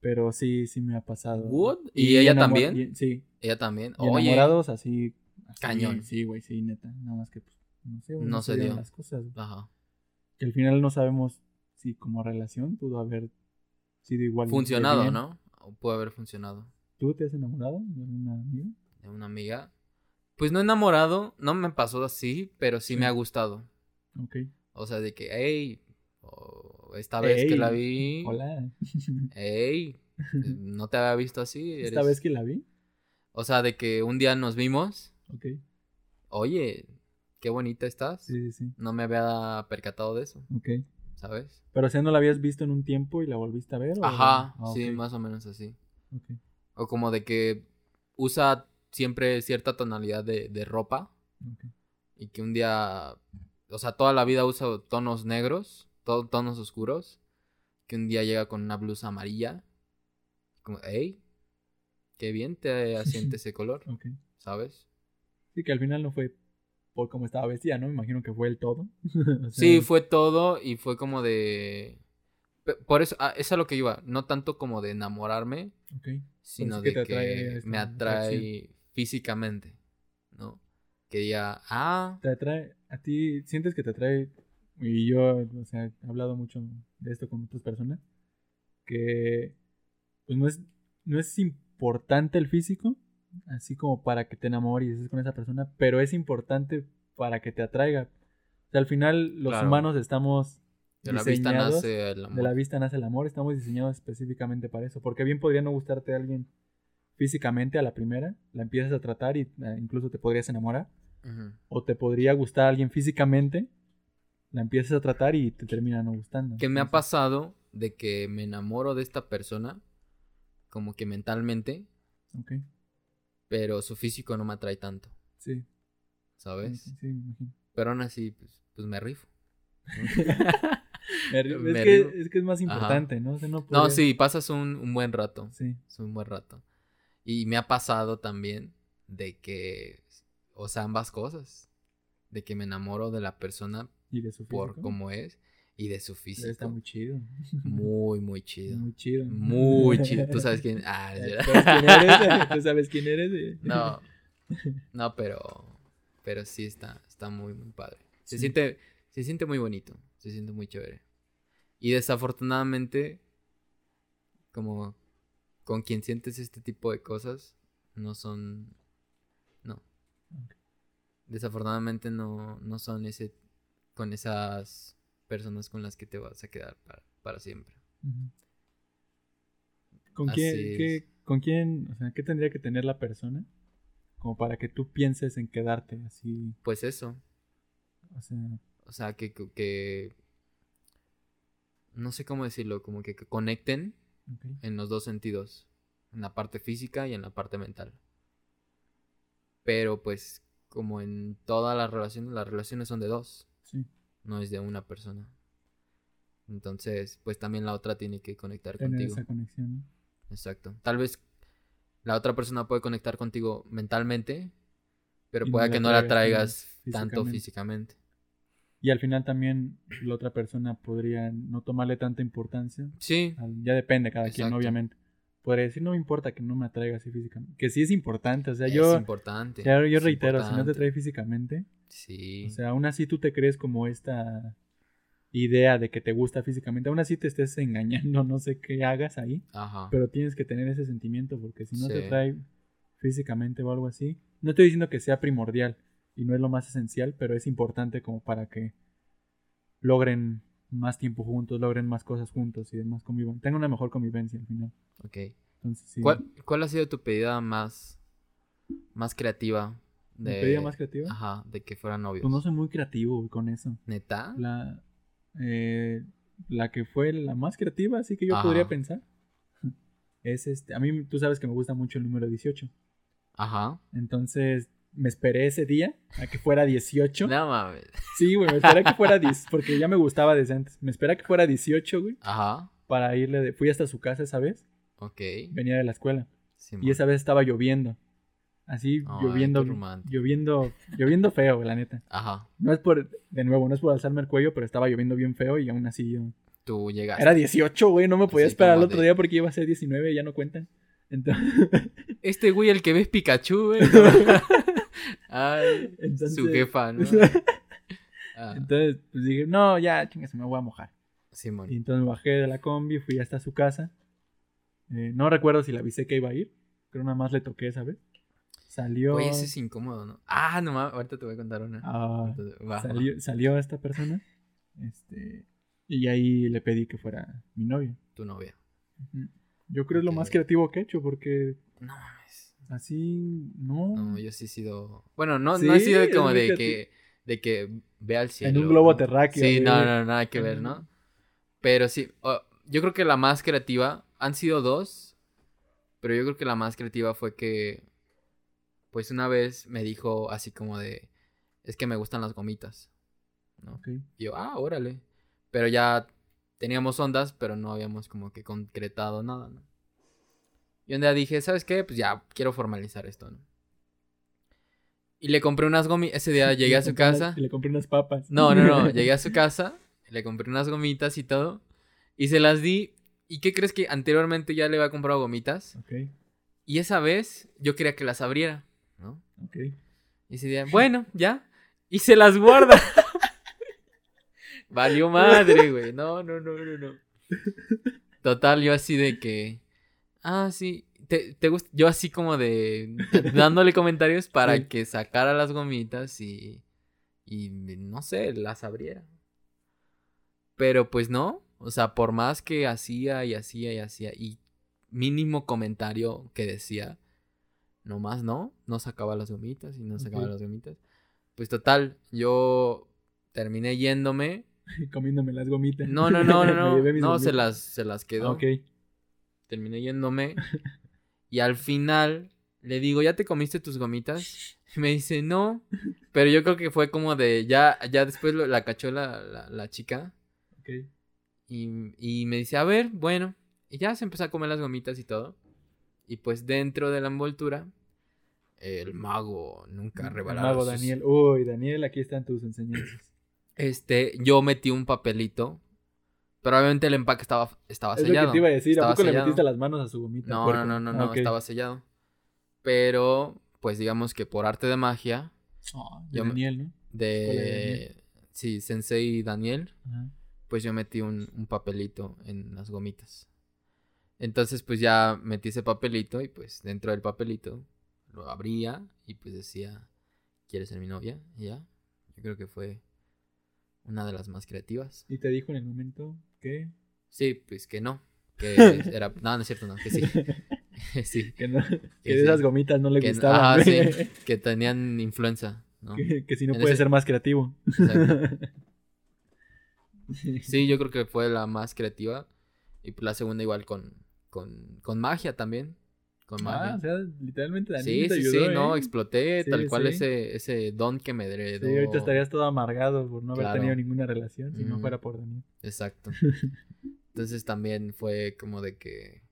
Pero sí, sí me ha pasado. What? ¿Y ella también? y- sí. Ella también. Y Oye. enamorados así, así, Cañón. Sí, güey, sí, neta. Nada más que, pues, no sé, No se dio. las cosas. güey. Ajá. Que al final no sabemos si como relación pudo haber sido igual. Funcionado. ¿no? O puede haber funcionado. ¿Tú te has enamorado de alguna amiga? De una amiga. Pues no enamorado, no me pasó así, pero sí, Sí. me ha gustado. Ok. O sea, de que, hey, esta vez que la vi, Hola. *laughs* hey, no te había visto así. Esta vez que la vi. O sea, de que un día nos vimos, Ok. oye, qué bonita estás. Sí, sí, sí. No me había percatado de eso, Ok. ¿Sabes? Pero sea, no la habías visto en un tiempo y la volviste a ver. o- Ajá, Ah, sí, más o menos así. ok. O como de que usa siempre cierta tonalidad de, de ropa ok. y que un día, o sea, toda la vida usa tonos negros, to- tonos oscuros, que un día llega con una blusa amarilla, como, hey, qué bien te *laughs* asiente ese color. ¿sabes? Sí, que al final no fue por cómo estaba vestida, ¿no? Me imagino que fue el todo. *laughs* O sea, Sí, fue todo y fue como de... Por eso, ah, es a lo que iba, no tanto como de enamorarme, Ok. sino que de que esta me atrae físicamente, ¿no? Que diga, ah, Te atrae, a ti, sientes que te atrae, y yo, o sea, he hablado mucho de esto con otras personas, que pues no es, no es importante el físico, así como para que te enamores con esa persona, pero es importante para que te atraiga. O sea, al final los Claro. humanos estamos de la vista nace el amor. de la vista nace el amor, estamos diseñados específicamente para eso, porque bien podría no gustarte a alguien físicamente a la primera, la empiezas a tratar y eh, incluso te podrías enamorar, o te podría gustar a alguien físicamente, la empiezas a tratar y te termina no gustando. Que me ha pasado de que me enamoro de esta persona, como que mentalmente, Ok, pero su físico no me atrae tanto, sí. ¿sabes? Sí, sí, me imagino. Pero aún así, pues, pues me rifo. *laughs* Me ri- Me es, que, es que es más Ajá. importante, ¿no? O sea, no, sí, pasas un, un buen rato. Sí, Es un buen rato. Y me ha pasado también de que, o sea, ambas cosas. De que me enamoro de la persona y de su por cómo es y de su Está físico. muy chido. *laughs* Muy, muy chido. Muy chido. Muy chido. ¿Tú *laughs* sabes quién? Ah, es *laughs* ¿Tú sabes quién eres? ¿Tú sabes quién eres? No. No, pero. Pero sí está. Está muy, muy padre. Se Sí. siente. Se siente muy bonito. Se siente muy chévere. Y desafortunadamente. Como con quien sientes este tipo de cosas, no son. No. Desafortunadamente no, no son ese. con esas personas con las que te vas a quedar para, para siempre. ¿Con Así quién, qué, ¿Con quién, o sea, qué tendría que tener la persona como para que tú pienses en quedarte así? Pues eso. O sea, O sea, que, que- no sé cómo decirlo, como que, que conecten en los dos sentidos, en la parte física y en la parte mental. Pero pues, como en todas las relaciones, las relaciones son de dos, Sí, no es de una persona. Entonces, pues también la otra tiene que conectar tener contigo. esa conexión. ¿no? Exacto. Tal vez la otra persona puede conectar contigo mentalmente, pero Y no pueda la que no la traigas traigas tan tanto físicamente. Y al final también la otra persona podría no tomarle tanta importancia. Sí, Ya depende cada quien, obviamente. Podría decir, no me importa que no me atraiga así físicamente. Que sí es importante. O sea, es yo, importante. ya- yo es reitero, si no te atrae físicamente, Sí. o sea, aún así tú te crees como esta idea de que te gusta físicamente. Aún así te estés engañando, *laughs* no sé qué hagas ahí. Ajá. Pero tienes que tener ese sentimiento porque si no te atrae físicamente o algo así. No estoy diciendo que sea primordial y no es lo más esencial, pero es importante como para que logren más tiempo juntos, logren más cosas juntos y demás convivan. Tengan una mejor convivencia al final. Ok. Entonces, sí. ¿Cuál, cuál ha sido tu pedida más, más creativa? ¿Mi De, pedida más creativa? Ajá, de que fueran novios. Pues no soy muy creativo con eso. ¿Neta? La, eh, la que fue la más creativa, así que yo Ajá. podría pensar, *laughs* es este. A mí, tú sabes que me gusta mucho el número 18. Ajá. Entonces, me esperé ese día a que fuera 18. No mames. Sí, güey, me esperé a que fuera 10, porque ya me gustaba desde antes. Me esperé a que fuera 18, güey, Ajá. para irle de... Fui hasta su casa esa vez, Ok. venía de la escuela, Simón. y esa vez estaba lloviendo. Así, lloviendo, lloviendo, lloviendo feo, la neta. Ajá. No es por, de nuevo, no es por alzarme el cuello, pero estaba lloviendo bien feo y aún así yo... Tú llegaste. Era 18, güey, no me podía esperar como otro de- día porque iba a ser 19 y ya no cuentan. Entonces, *laughs* Este güey, el que ves Pikachu, güey. *laughs* Ay, Entonces- su jefa, ¿no? *laughs* Ah, entonces pues dije, no, ya, chingas, me voy a mojar. Simón. Y entonces bajé de la combi, fui hasta su casa. Eh, no recuerdo si le avisé que iba a ir. Creo nada más le toqué esa vez. Salió. Oye, ese es incómodo, ¿no? Ah, no mames, ahorita te voy a contar una. ah, Entonces, va, va. salió, salió esta persona. Este. Y ahí le pedí que fuera mi novia. Tu novia. Yo creo que es lo más creativo que he hecho porque No. Así no. No, yo sí he sido. Bueno, no, Sí, no he sido como de que, de que vea el cielo. un globo terráqueo, Sí, no, no, nada que ver. ¿no? Pero sí, oh, yo creo que la más creativa, han sido dos, pero yo creo que la más creativa fue que, pues una vez me dijo así como de, es que me gustan las gomitas, ¿no? Ok. Y yo, ah, órale. Pero ya teníamos ondas, pero no habíamos como que concretado nada, ¿no? Y un día dije, ¿sabes qué? Pues ya quiero formalizar esto, ¿no? Y le compré unas gomitas. Ese día *laughs* llegué Le a su casa. y le compré unas papas. No, no, no. *laughs* Llegué a su casa, le compré unas gomitas y todo. Y se las di. ¿Y qué crees que anteriormente ya le había comprado gomitas? Ok, Y esa vez yo quería que las abriera, ¿no? ok. Y ese día, bueno, ya. Y se las guarda. *laughs* Valió madre, güey. No, no, no, no, no. Total, yo así de que. Ah, sí. ¿Te, te gusta? Yo así como de. *laughs* Dándole comentarios para Sí. que sacara las gomitas y. Y no sé, las abriera. Pero pues no. O sea, por más que hacía y hacía y hacía. Y mínimo comentario que decía. Nomás no. No sacaba las gomitas y no sacaba las gomitas. Pues total, yo terminé yéndome. *laughs* Comiéndome las gomitas. No, no, no, no, *laughs* no. No, se las, se las quedó. Ah, Ok. Terminé yéndome. Y al final le digo, ¿ya te comiste tus gomitas? *laughs* Y me dice, no. Pero yo creo que fue como de, ya, ya después lo- la cachó la, la, la chica. Ok. Y, y me dice, a ver, bueno. Y ya se empezó a comer las gomitas y todo. Y pues dentro de la envoltura, el mago nunca El revelará Mago sus- Daniel. Uy, Daniel, aquí están tus enseñanzas. Este, yo metí un papelito. Pero obviamente el empaque estaba, estaba Es lo sellado. que te iba a decir. ¿A Estaba poco le sellado. metiste las manos a su gomita? No, no, no, no, no, estaba sellado. Pero, pues digamos que por arte de magia, Ah, de Yo Daniel, ¿no? De. Sí, Sensei Daniel, pues yo metí un, un papelito en las gomitas. Entonces, pues ya metí ese papelito y pues dentro del papelito lo abría y pues decía, ¿quieres ser mi novia? Y ya, yo creo que fue una de las más creativas. ¿Y te dijo en el momento que? Sí, pues que no. Que *laughs* era. No, no es cierto, no, que sí. *laughs* sí. Que, no, que Que de esas sí. gomitas no le gustaban. ah, sí, que tenían influenza, ¿no? que, que si no En puede ese- ser más creativo. Exacto. *laughs* Sí, yo creo que fue la más creativa. Y la segunda igual con, con, con magia también. Con. Ah, o sea, literalmente Daniel sí, te sí, ayudó, sí, no, ¿eh? exploté Sí, tal cual sí. ese, ese don que me heredó. Sí, ahorita estarías todo amargado por no haber tenido ninguna relación si no Ujú. fuera por Daniel. Exacto. *laughs* Entonces también fue como de que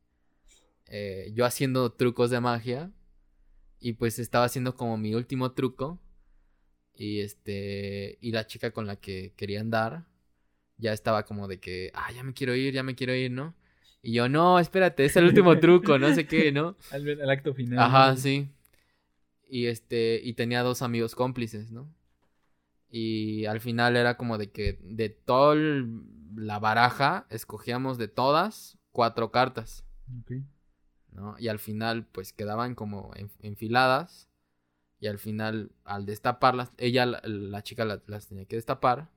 eh, yo haciendo trucos de magia y pues estaba haciendo como mi último truco y este y la chica con la que quería andar ya estaba como de que, ah, ya me quiero ir, ya me quiero ir, ¿no? Y yo, no, espérate, es el último *laughs* truco, no sé qué, ¿no? *laughs* Al, al acto final. Ajá, ¿no? sí. Y este, y tenía dos amigos cómplices, ¿no? Y al final era como de que de toda la baraja escogíamos de todas cuatro cartas, Ok. ¿no? Y al final pues quedaban como en- enfiladas y al final al destaparlas, ella, la, la chica la- las tenía que destapar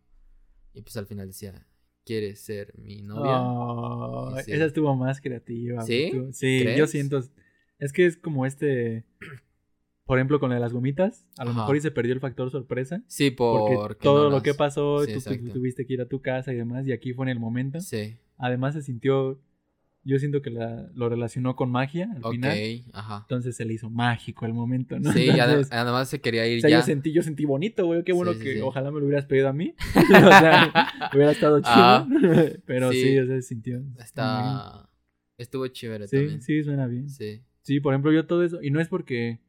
y pues al final decía, ¿quieres ser mi novia? Oh, Sí. Esa estuvo más creativa. ¿Sí? estuvo- Sí, yo siento. Es que es como este. Por ejemplo, con la de las gomitas. A lo Ajá. mejor y se perdió el factor sorpresa. Sí, Porque porque todo no lo que pasó, Sí, tú, tú exacto. tuviste que ir a tu casa y demás. Y aquí fue en el momento. Sí, Además, se sintió. Yo siento que la- lo relacionó con magia al final. ajá. Entonces se le hizo mágico el momento, ¿no? Sí, Entonces, además se quería ir o sea, ya. yo sentí, yo sentí bonito, güey. Qué bueno Sí, sí, que sí. ojalá me lo hubieras pedido a mí. *laughs* o sea, *laughs* hubiera estado chido. Ah, *laughs* Pero sí, sí. o sea, se sintió. Está. Estuvo chévere Sí, también. sí, suena bien. Sí. Sí, por ejemplo, yo todo eso. Y no es porque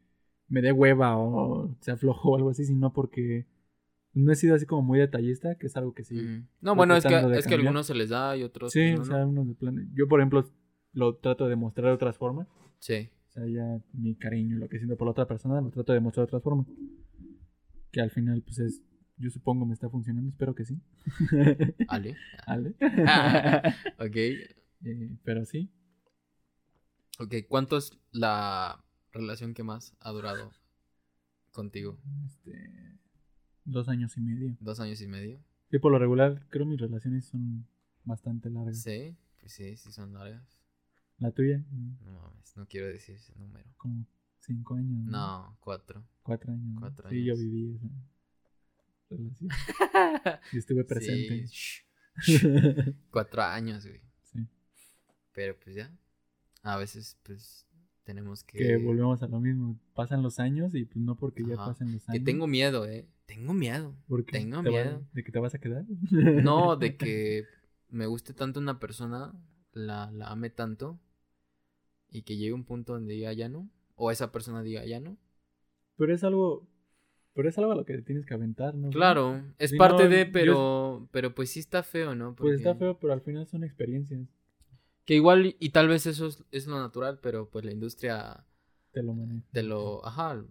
me dé hueva o se aflojó o algo así, sino porque no he sido así como muy detallista, que es algo que sí. No, bueno, es que, es que a algunos se les da y otros. Sí, pues, o sea, ¿no? de. Yo, por ejemplo, lo trato de mostrar de otras formas. Sí. O sea, ya mi cariño, lo que siento por la otra persona, lo trato de mostrar de otras formas. Que al final, pues es. Yo supongo me está funcionando, espero que sí. *laughs* Ale. Ale. *laughs* ok. Eh, pero sí. Ok, ¿cuánto es la relación que más ha durado contigo? Este, dos años y medio. ¿Dos años y medio? Sí, por lo regular, creo mis relaciones son bastante largas. Sí, pues sí, sí son largas. La tuya, No mames, no quiero decir ese número. como cinco años. No, cuatro. Cuatro años. Cuatro Sí, yo años. viví esa relación. *laughs* Y estuve presente. Sí, *laughs* Cuatro años, güey. Sí. Pero pues ya. A veces, pues, tenemos que. Que volvemos a lo mismo. Pasan los años y pues no porque ya pasen los Que años. tengo miedo, eh. Tengo miedo. porque tengo te va- miedo. ¿De que te vas a quedar? No, de *laughs* que me guste tanto una persona, la, la ame tanto, y que llegue un punto donde diga ya no. O esa persona diga ya no. Pero es algo. Pero es algo a lo que tienes que aventar, ¿no? Claro, es parte no, de, yo- pero, pero pues sí está feo, ¿no? Pues está Porque- feo, pero al final son experiencias. Que igual, y tal vez eso es, es lo natural, pero pues la industria Te lo manejas. te lo, ajá,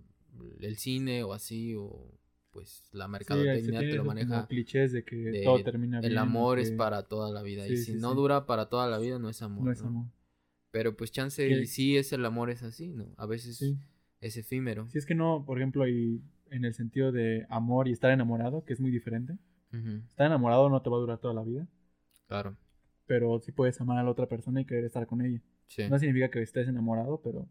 el cine o así, o pues la Sí, mercadotecnia tiene te lo maneja. clichés de que de todo termina bien. El amor es para toda la vida. y Sí, si sí, no sí. dura para toda la vida, no es amor. No es ¿no? amor. Pero pues chance y sí es el amor, es así, ¿no? A veces Sí. es efímero. Si es que no, por ejemplo, y en el sentido de amor y estar enamorado, que es muy diferente. Estar enamorado no te va a durar toda la vida, Claro. pero sí puedes amar a la otra persona y querer estar con ella. Sí. No significa que estés enamorado, pero...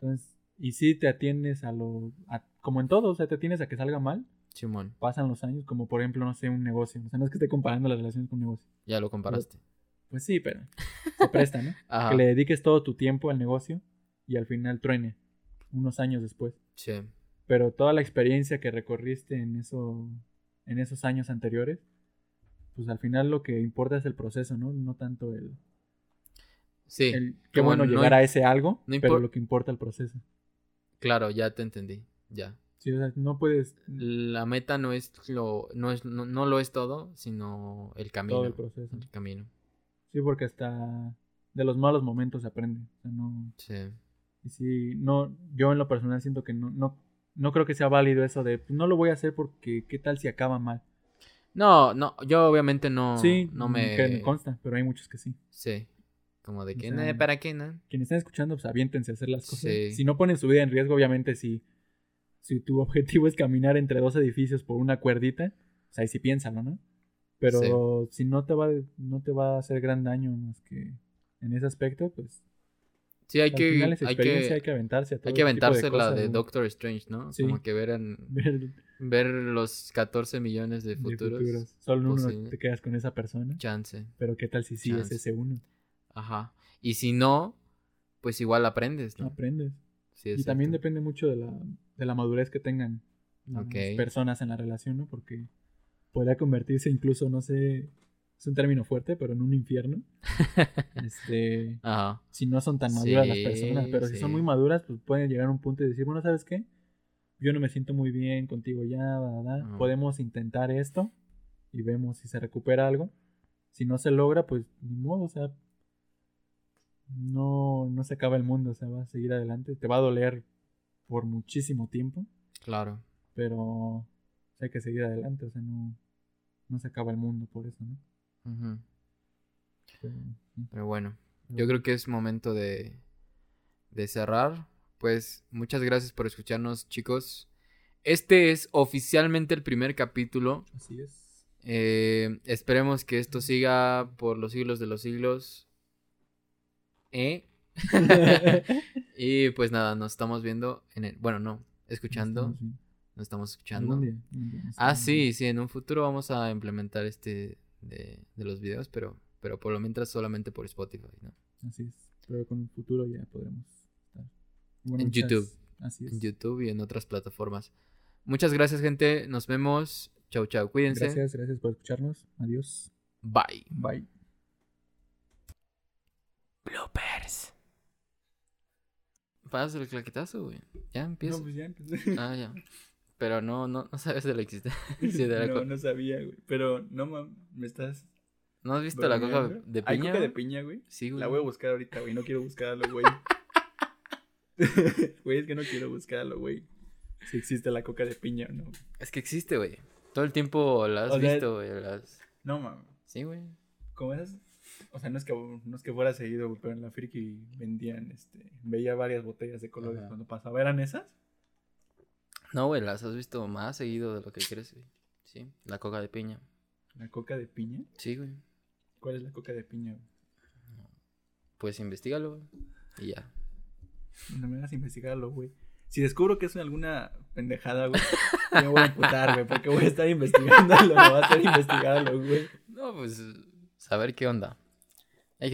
Entonces, y si te atiendes a lo... a- como en todo, o sea, te atiendes a que salga mal, Simón, pasan los años, como por ejemplo, no sé, un negocio. O sea, no es que esté comparando las relaciones con un negocio. ya lo comparaste. Pues sí, pero se presta, ¿no? *laughs* Ajá. Que le dediques todo tu tiempo al negocio y al final truene unos años después. Sí. Pero toda la experiencia que recorriste en eso en esos años anteriores, pues al final lo que importa es el proceso, ¿no? No tanto el, Sí. el qué bueno no llegar a ese algo, no pero lo que importa el proceso. Claro, ya te entendí. Ya. Sí, o sea, no puedes La meta no es lo, no es, no, no lo es todo, sino el camino. todo el proceso. El camino. Sí, porque hasta de los malos momentos se aprende. O sea, no Sí. y sí, no yo en lo personal siento que no no no creo que sea válido eso de pues, no lo voy a hacer porque qué tal si acaba mal. No, no, yo obviamente no, sí, no me... que me consta, pero hay muchos que sí. Sí. Como de O que, sea, "Nah, ¿para qué, no? Quienes están escuchando, pues aviéntense a hacer las cosas. Sí. Si no ponen su vida en riesgo, obviamente, si, si tu *laughs* objetivo es caminar entre dos edificios por una cuerdita, pues ahí sí piénsalo, ¿no? Pero si no te va, no te va a hacer gran daño más que en ese aspecto, pues Sí, hay que, final es hay que, hay que aventarse a todo hay que aventarse la cosas, de ¿no? Doctor Strange, ¿no? Sí. Como que ver, en- *laughs* Ver ver los 14 millones de de futuros. futuros. Solo uno posibles. te quedas con esa persona. Chance. Pero qué tal si sí es ese uno. Ajá. Y si no, pues igual aprendes, ¿no? Aprendes. Sí, y también depende mucho de la, de la madurez que tengan las personas en la relación, ¿no? Porque podría convertirse incluso, no sé, es un término fuerte, pero en un infierno. *laughs* este, Ajá. si no son tan maduras las personas, pero si son muy maduras, pues pueden llegar a un punto y decir, bueno, ¿sabes qué? Yo no me siento muy bien contigo ya. Podemos intentar esto y vemos si se recupera algo. Si no se logra, pues ni modo, o sea, no, no se acaba el mundo, o sea, va a seguir adelante. Te va a doler por muchísimo tiempo, Claro. pero hay que seguir adelante, o sea, no, no se acaba el mundo por eso, ¿no? Pero, sí. Pero bueno, yo creo que es momento de, de cerrar. Pues muchas gracias por escucharnos, chicos. Este es oficialmente el primer capítulo. Así es. Eh, esperemos que esto siga por los siglos de los siglos. ¿Eh? *laughs* *laughs* y pues nada, nos estamos viendo en el... Bueno, no, escuchando. Nos estamos escuchando. Algún día, algún día nos Ah, sí, sí, en un futuro vamos a implementar este de, de los videos, pero, pero por lo mientras solamente por Spotify, ¿no? Así es. Pero con el futuro ya podremos estar. Bueno, En muchas- YouTube. Así es. En YouTube y en otras plataformas. Muchas gracias, gente. Nos vemos. Chau, chau. Cuídense. Gracias, gracias por escucharnos. Adiós. Bye. Bye. Bloopers. Pasa el claquetazo, güey. Ya empieza. No, pues ya empecé. Ah, ya. Pero no, no, no sabes de la existencia *laughs* de la no, no sabía, güey. Pero no mames, me estás. ¿No has visto la coca de ¿Hay piña? coca de piña, güey? Sí, güey. La voy a buscar ahorita, güey. No quiero buscarlo, güey. *laughs* Güey, es que no quiero buscarlo, güey. Si existe la coca de piña o no. Es que existe, güey. Todo el tiempo la has O visto, güey. las- No mames. Sí, güey. ¿Cómo esas? O sea, no es que, no es que fuera seguido, pero en la friki vendían, este, veía varias botellas de colores Ajá. cuando pasaba. ¿Eran esas? No, güey, las has visto más seguido de lo que crees, güey. Sí, la coca de piña. ¿La coca de piña? Sí, güey. ¿Cuál es la coca de piña? güey? Pues investigalo, güey. Y ya. No me hagas investigarlo, güey. Si descubro que es alguna pendejada, güey, me voy a emputar, güey, porque voy a estar investigándolo, *laughs* va a estar investigándolo, güey. No, pues, saber qué onda.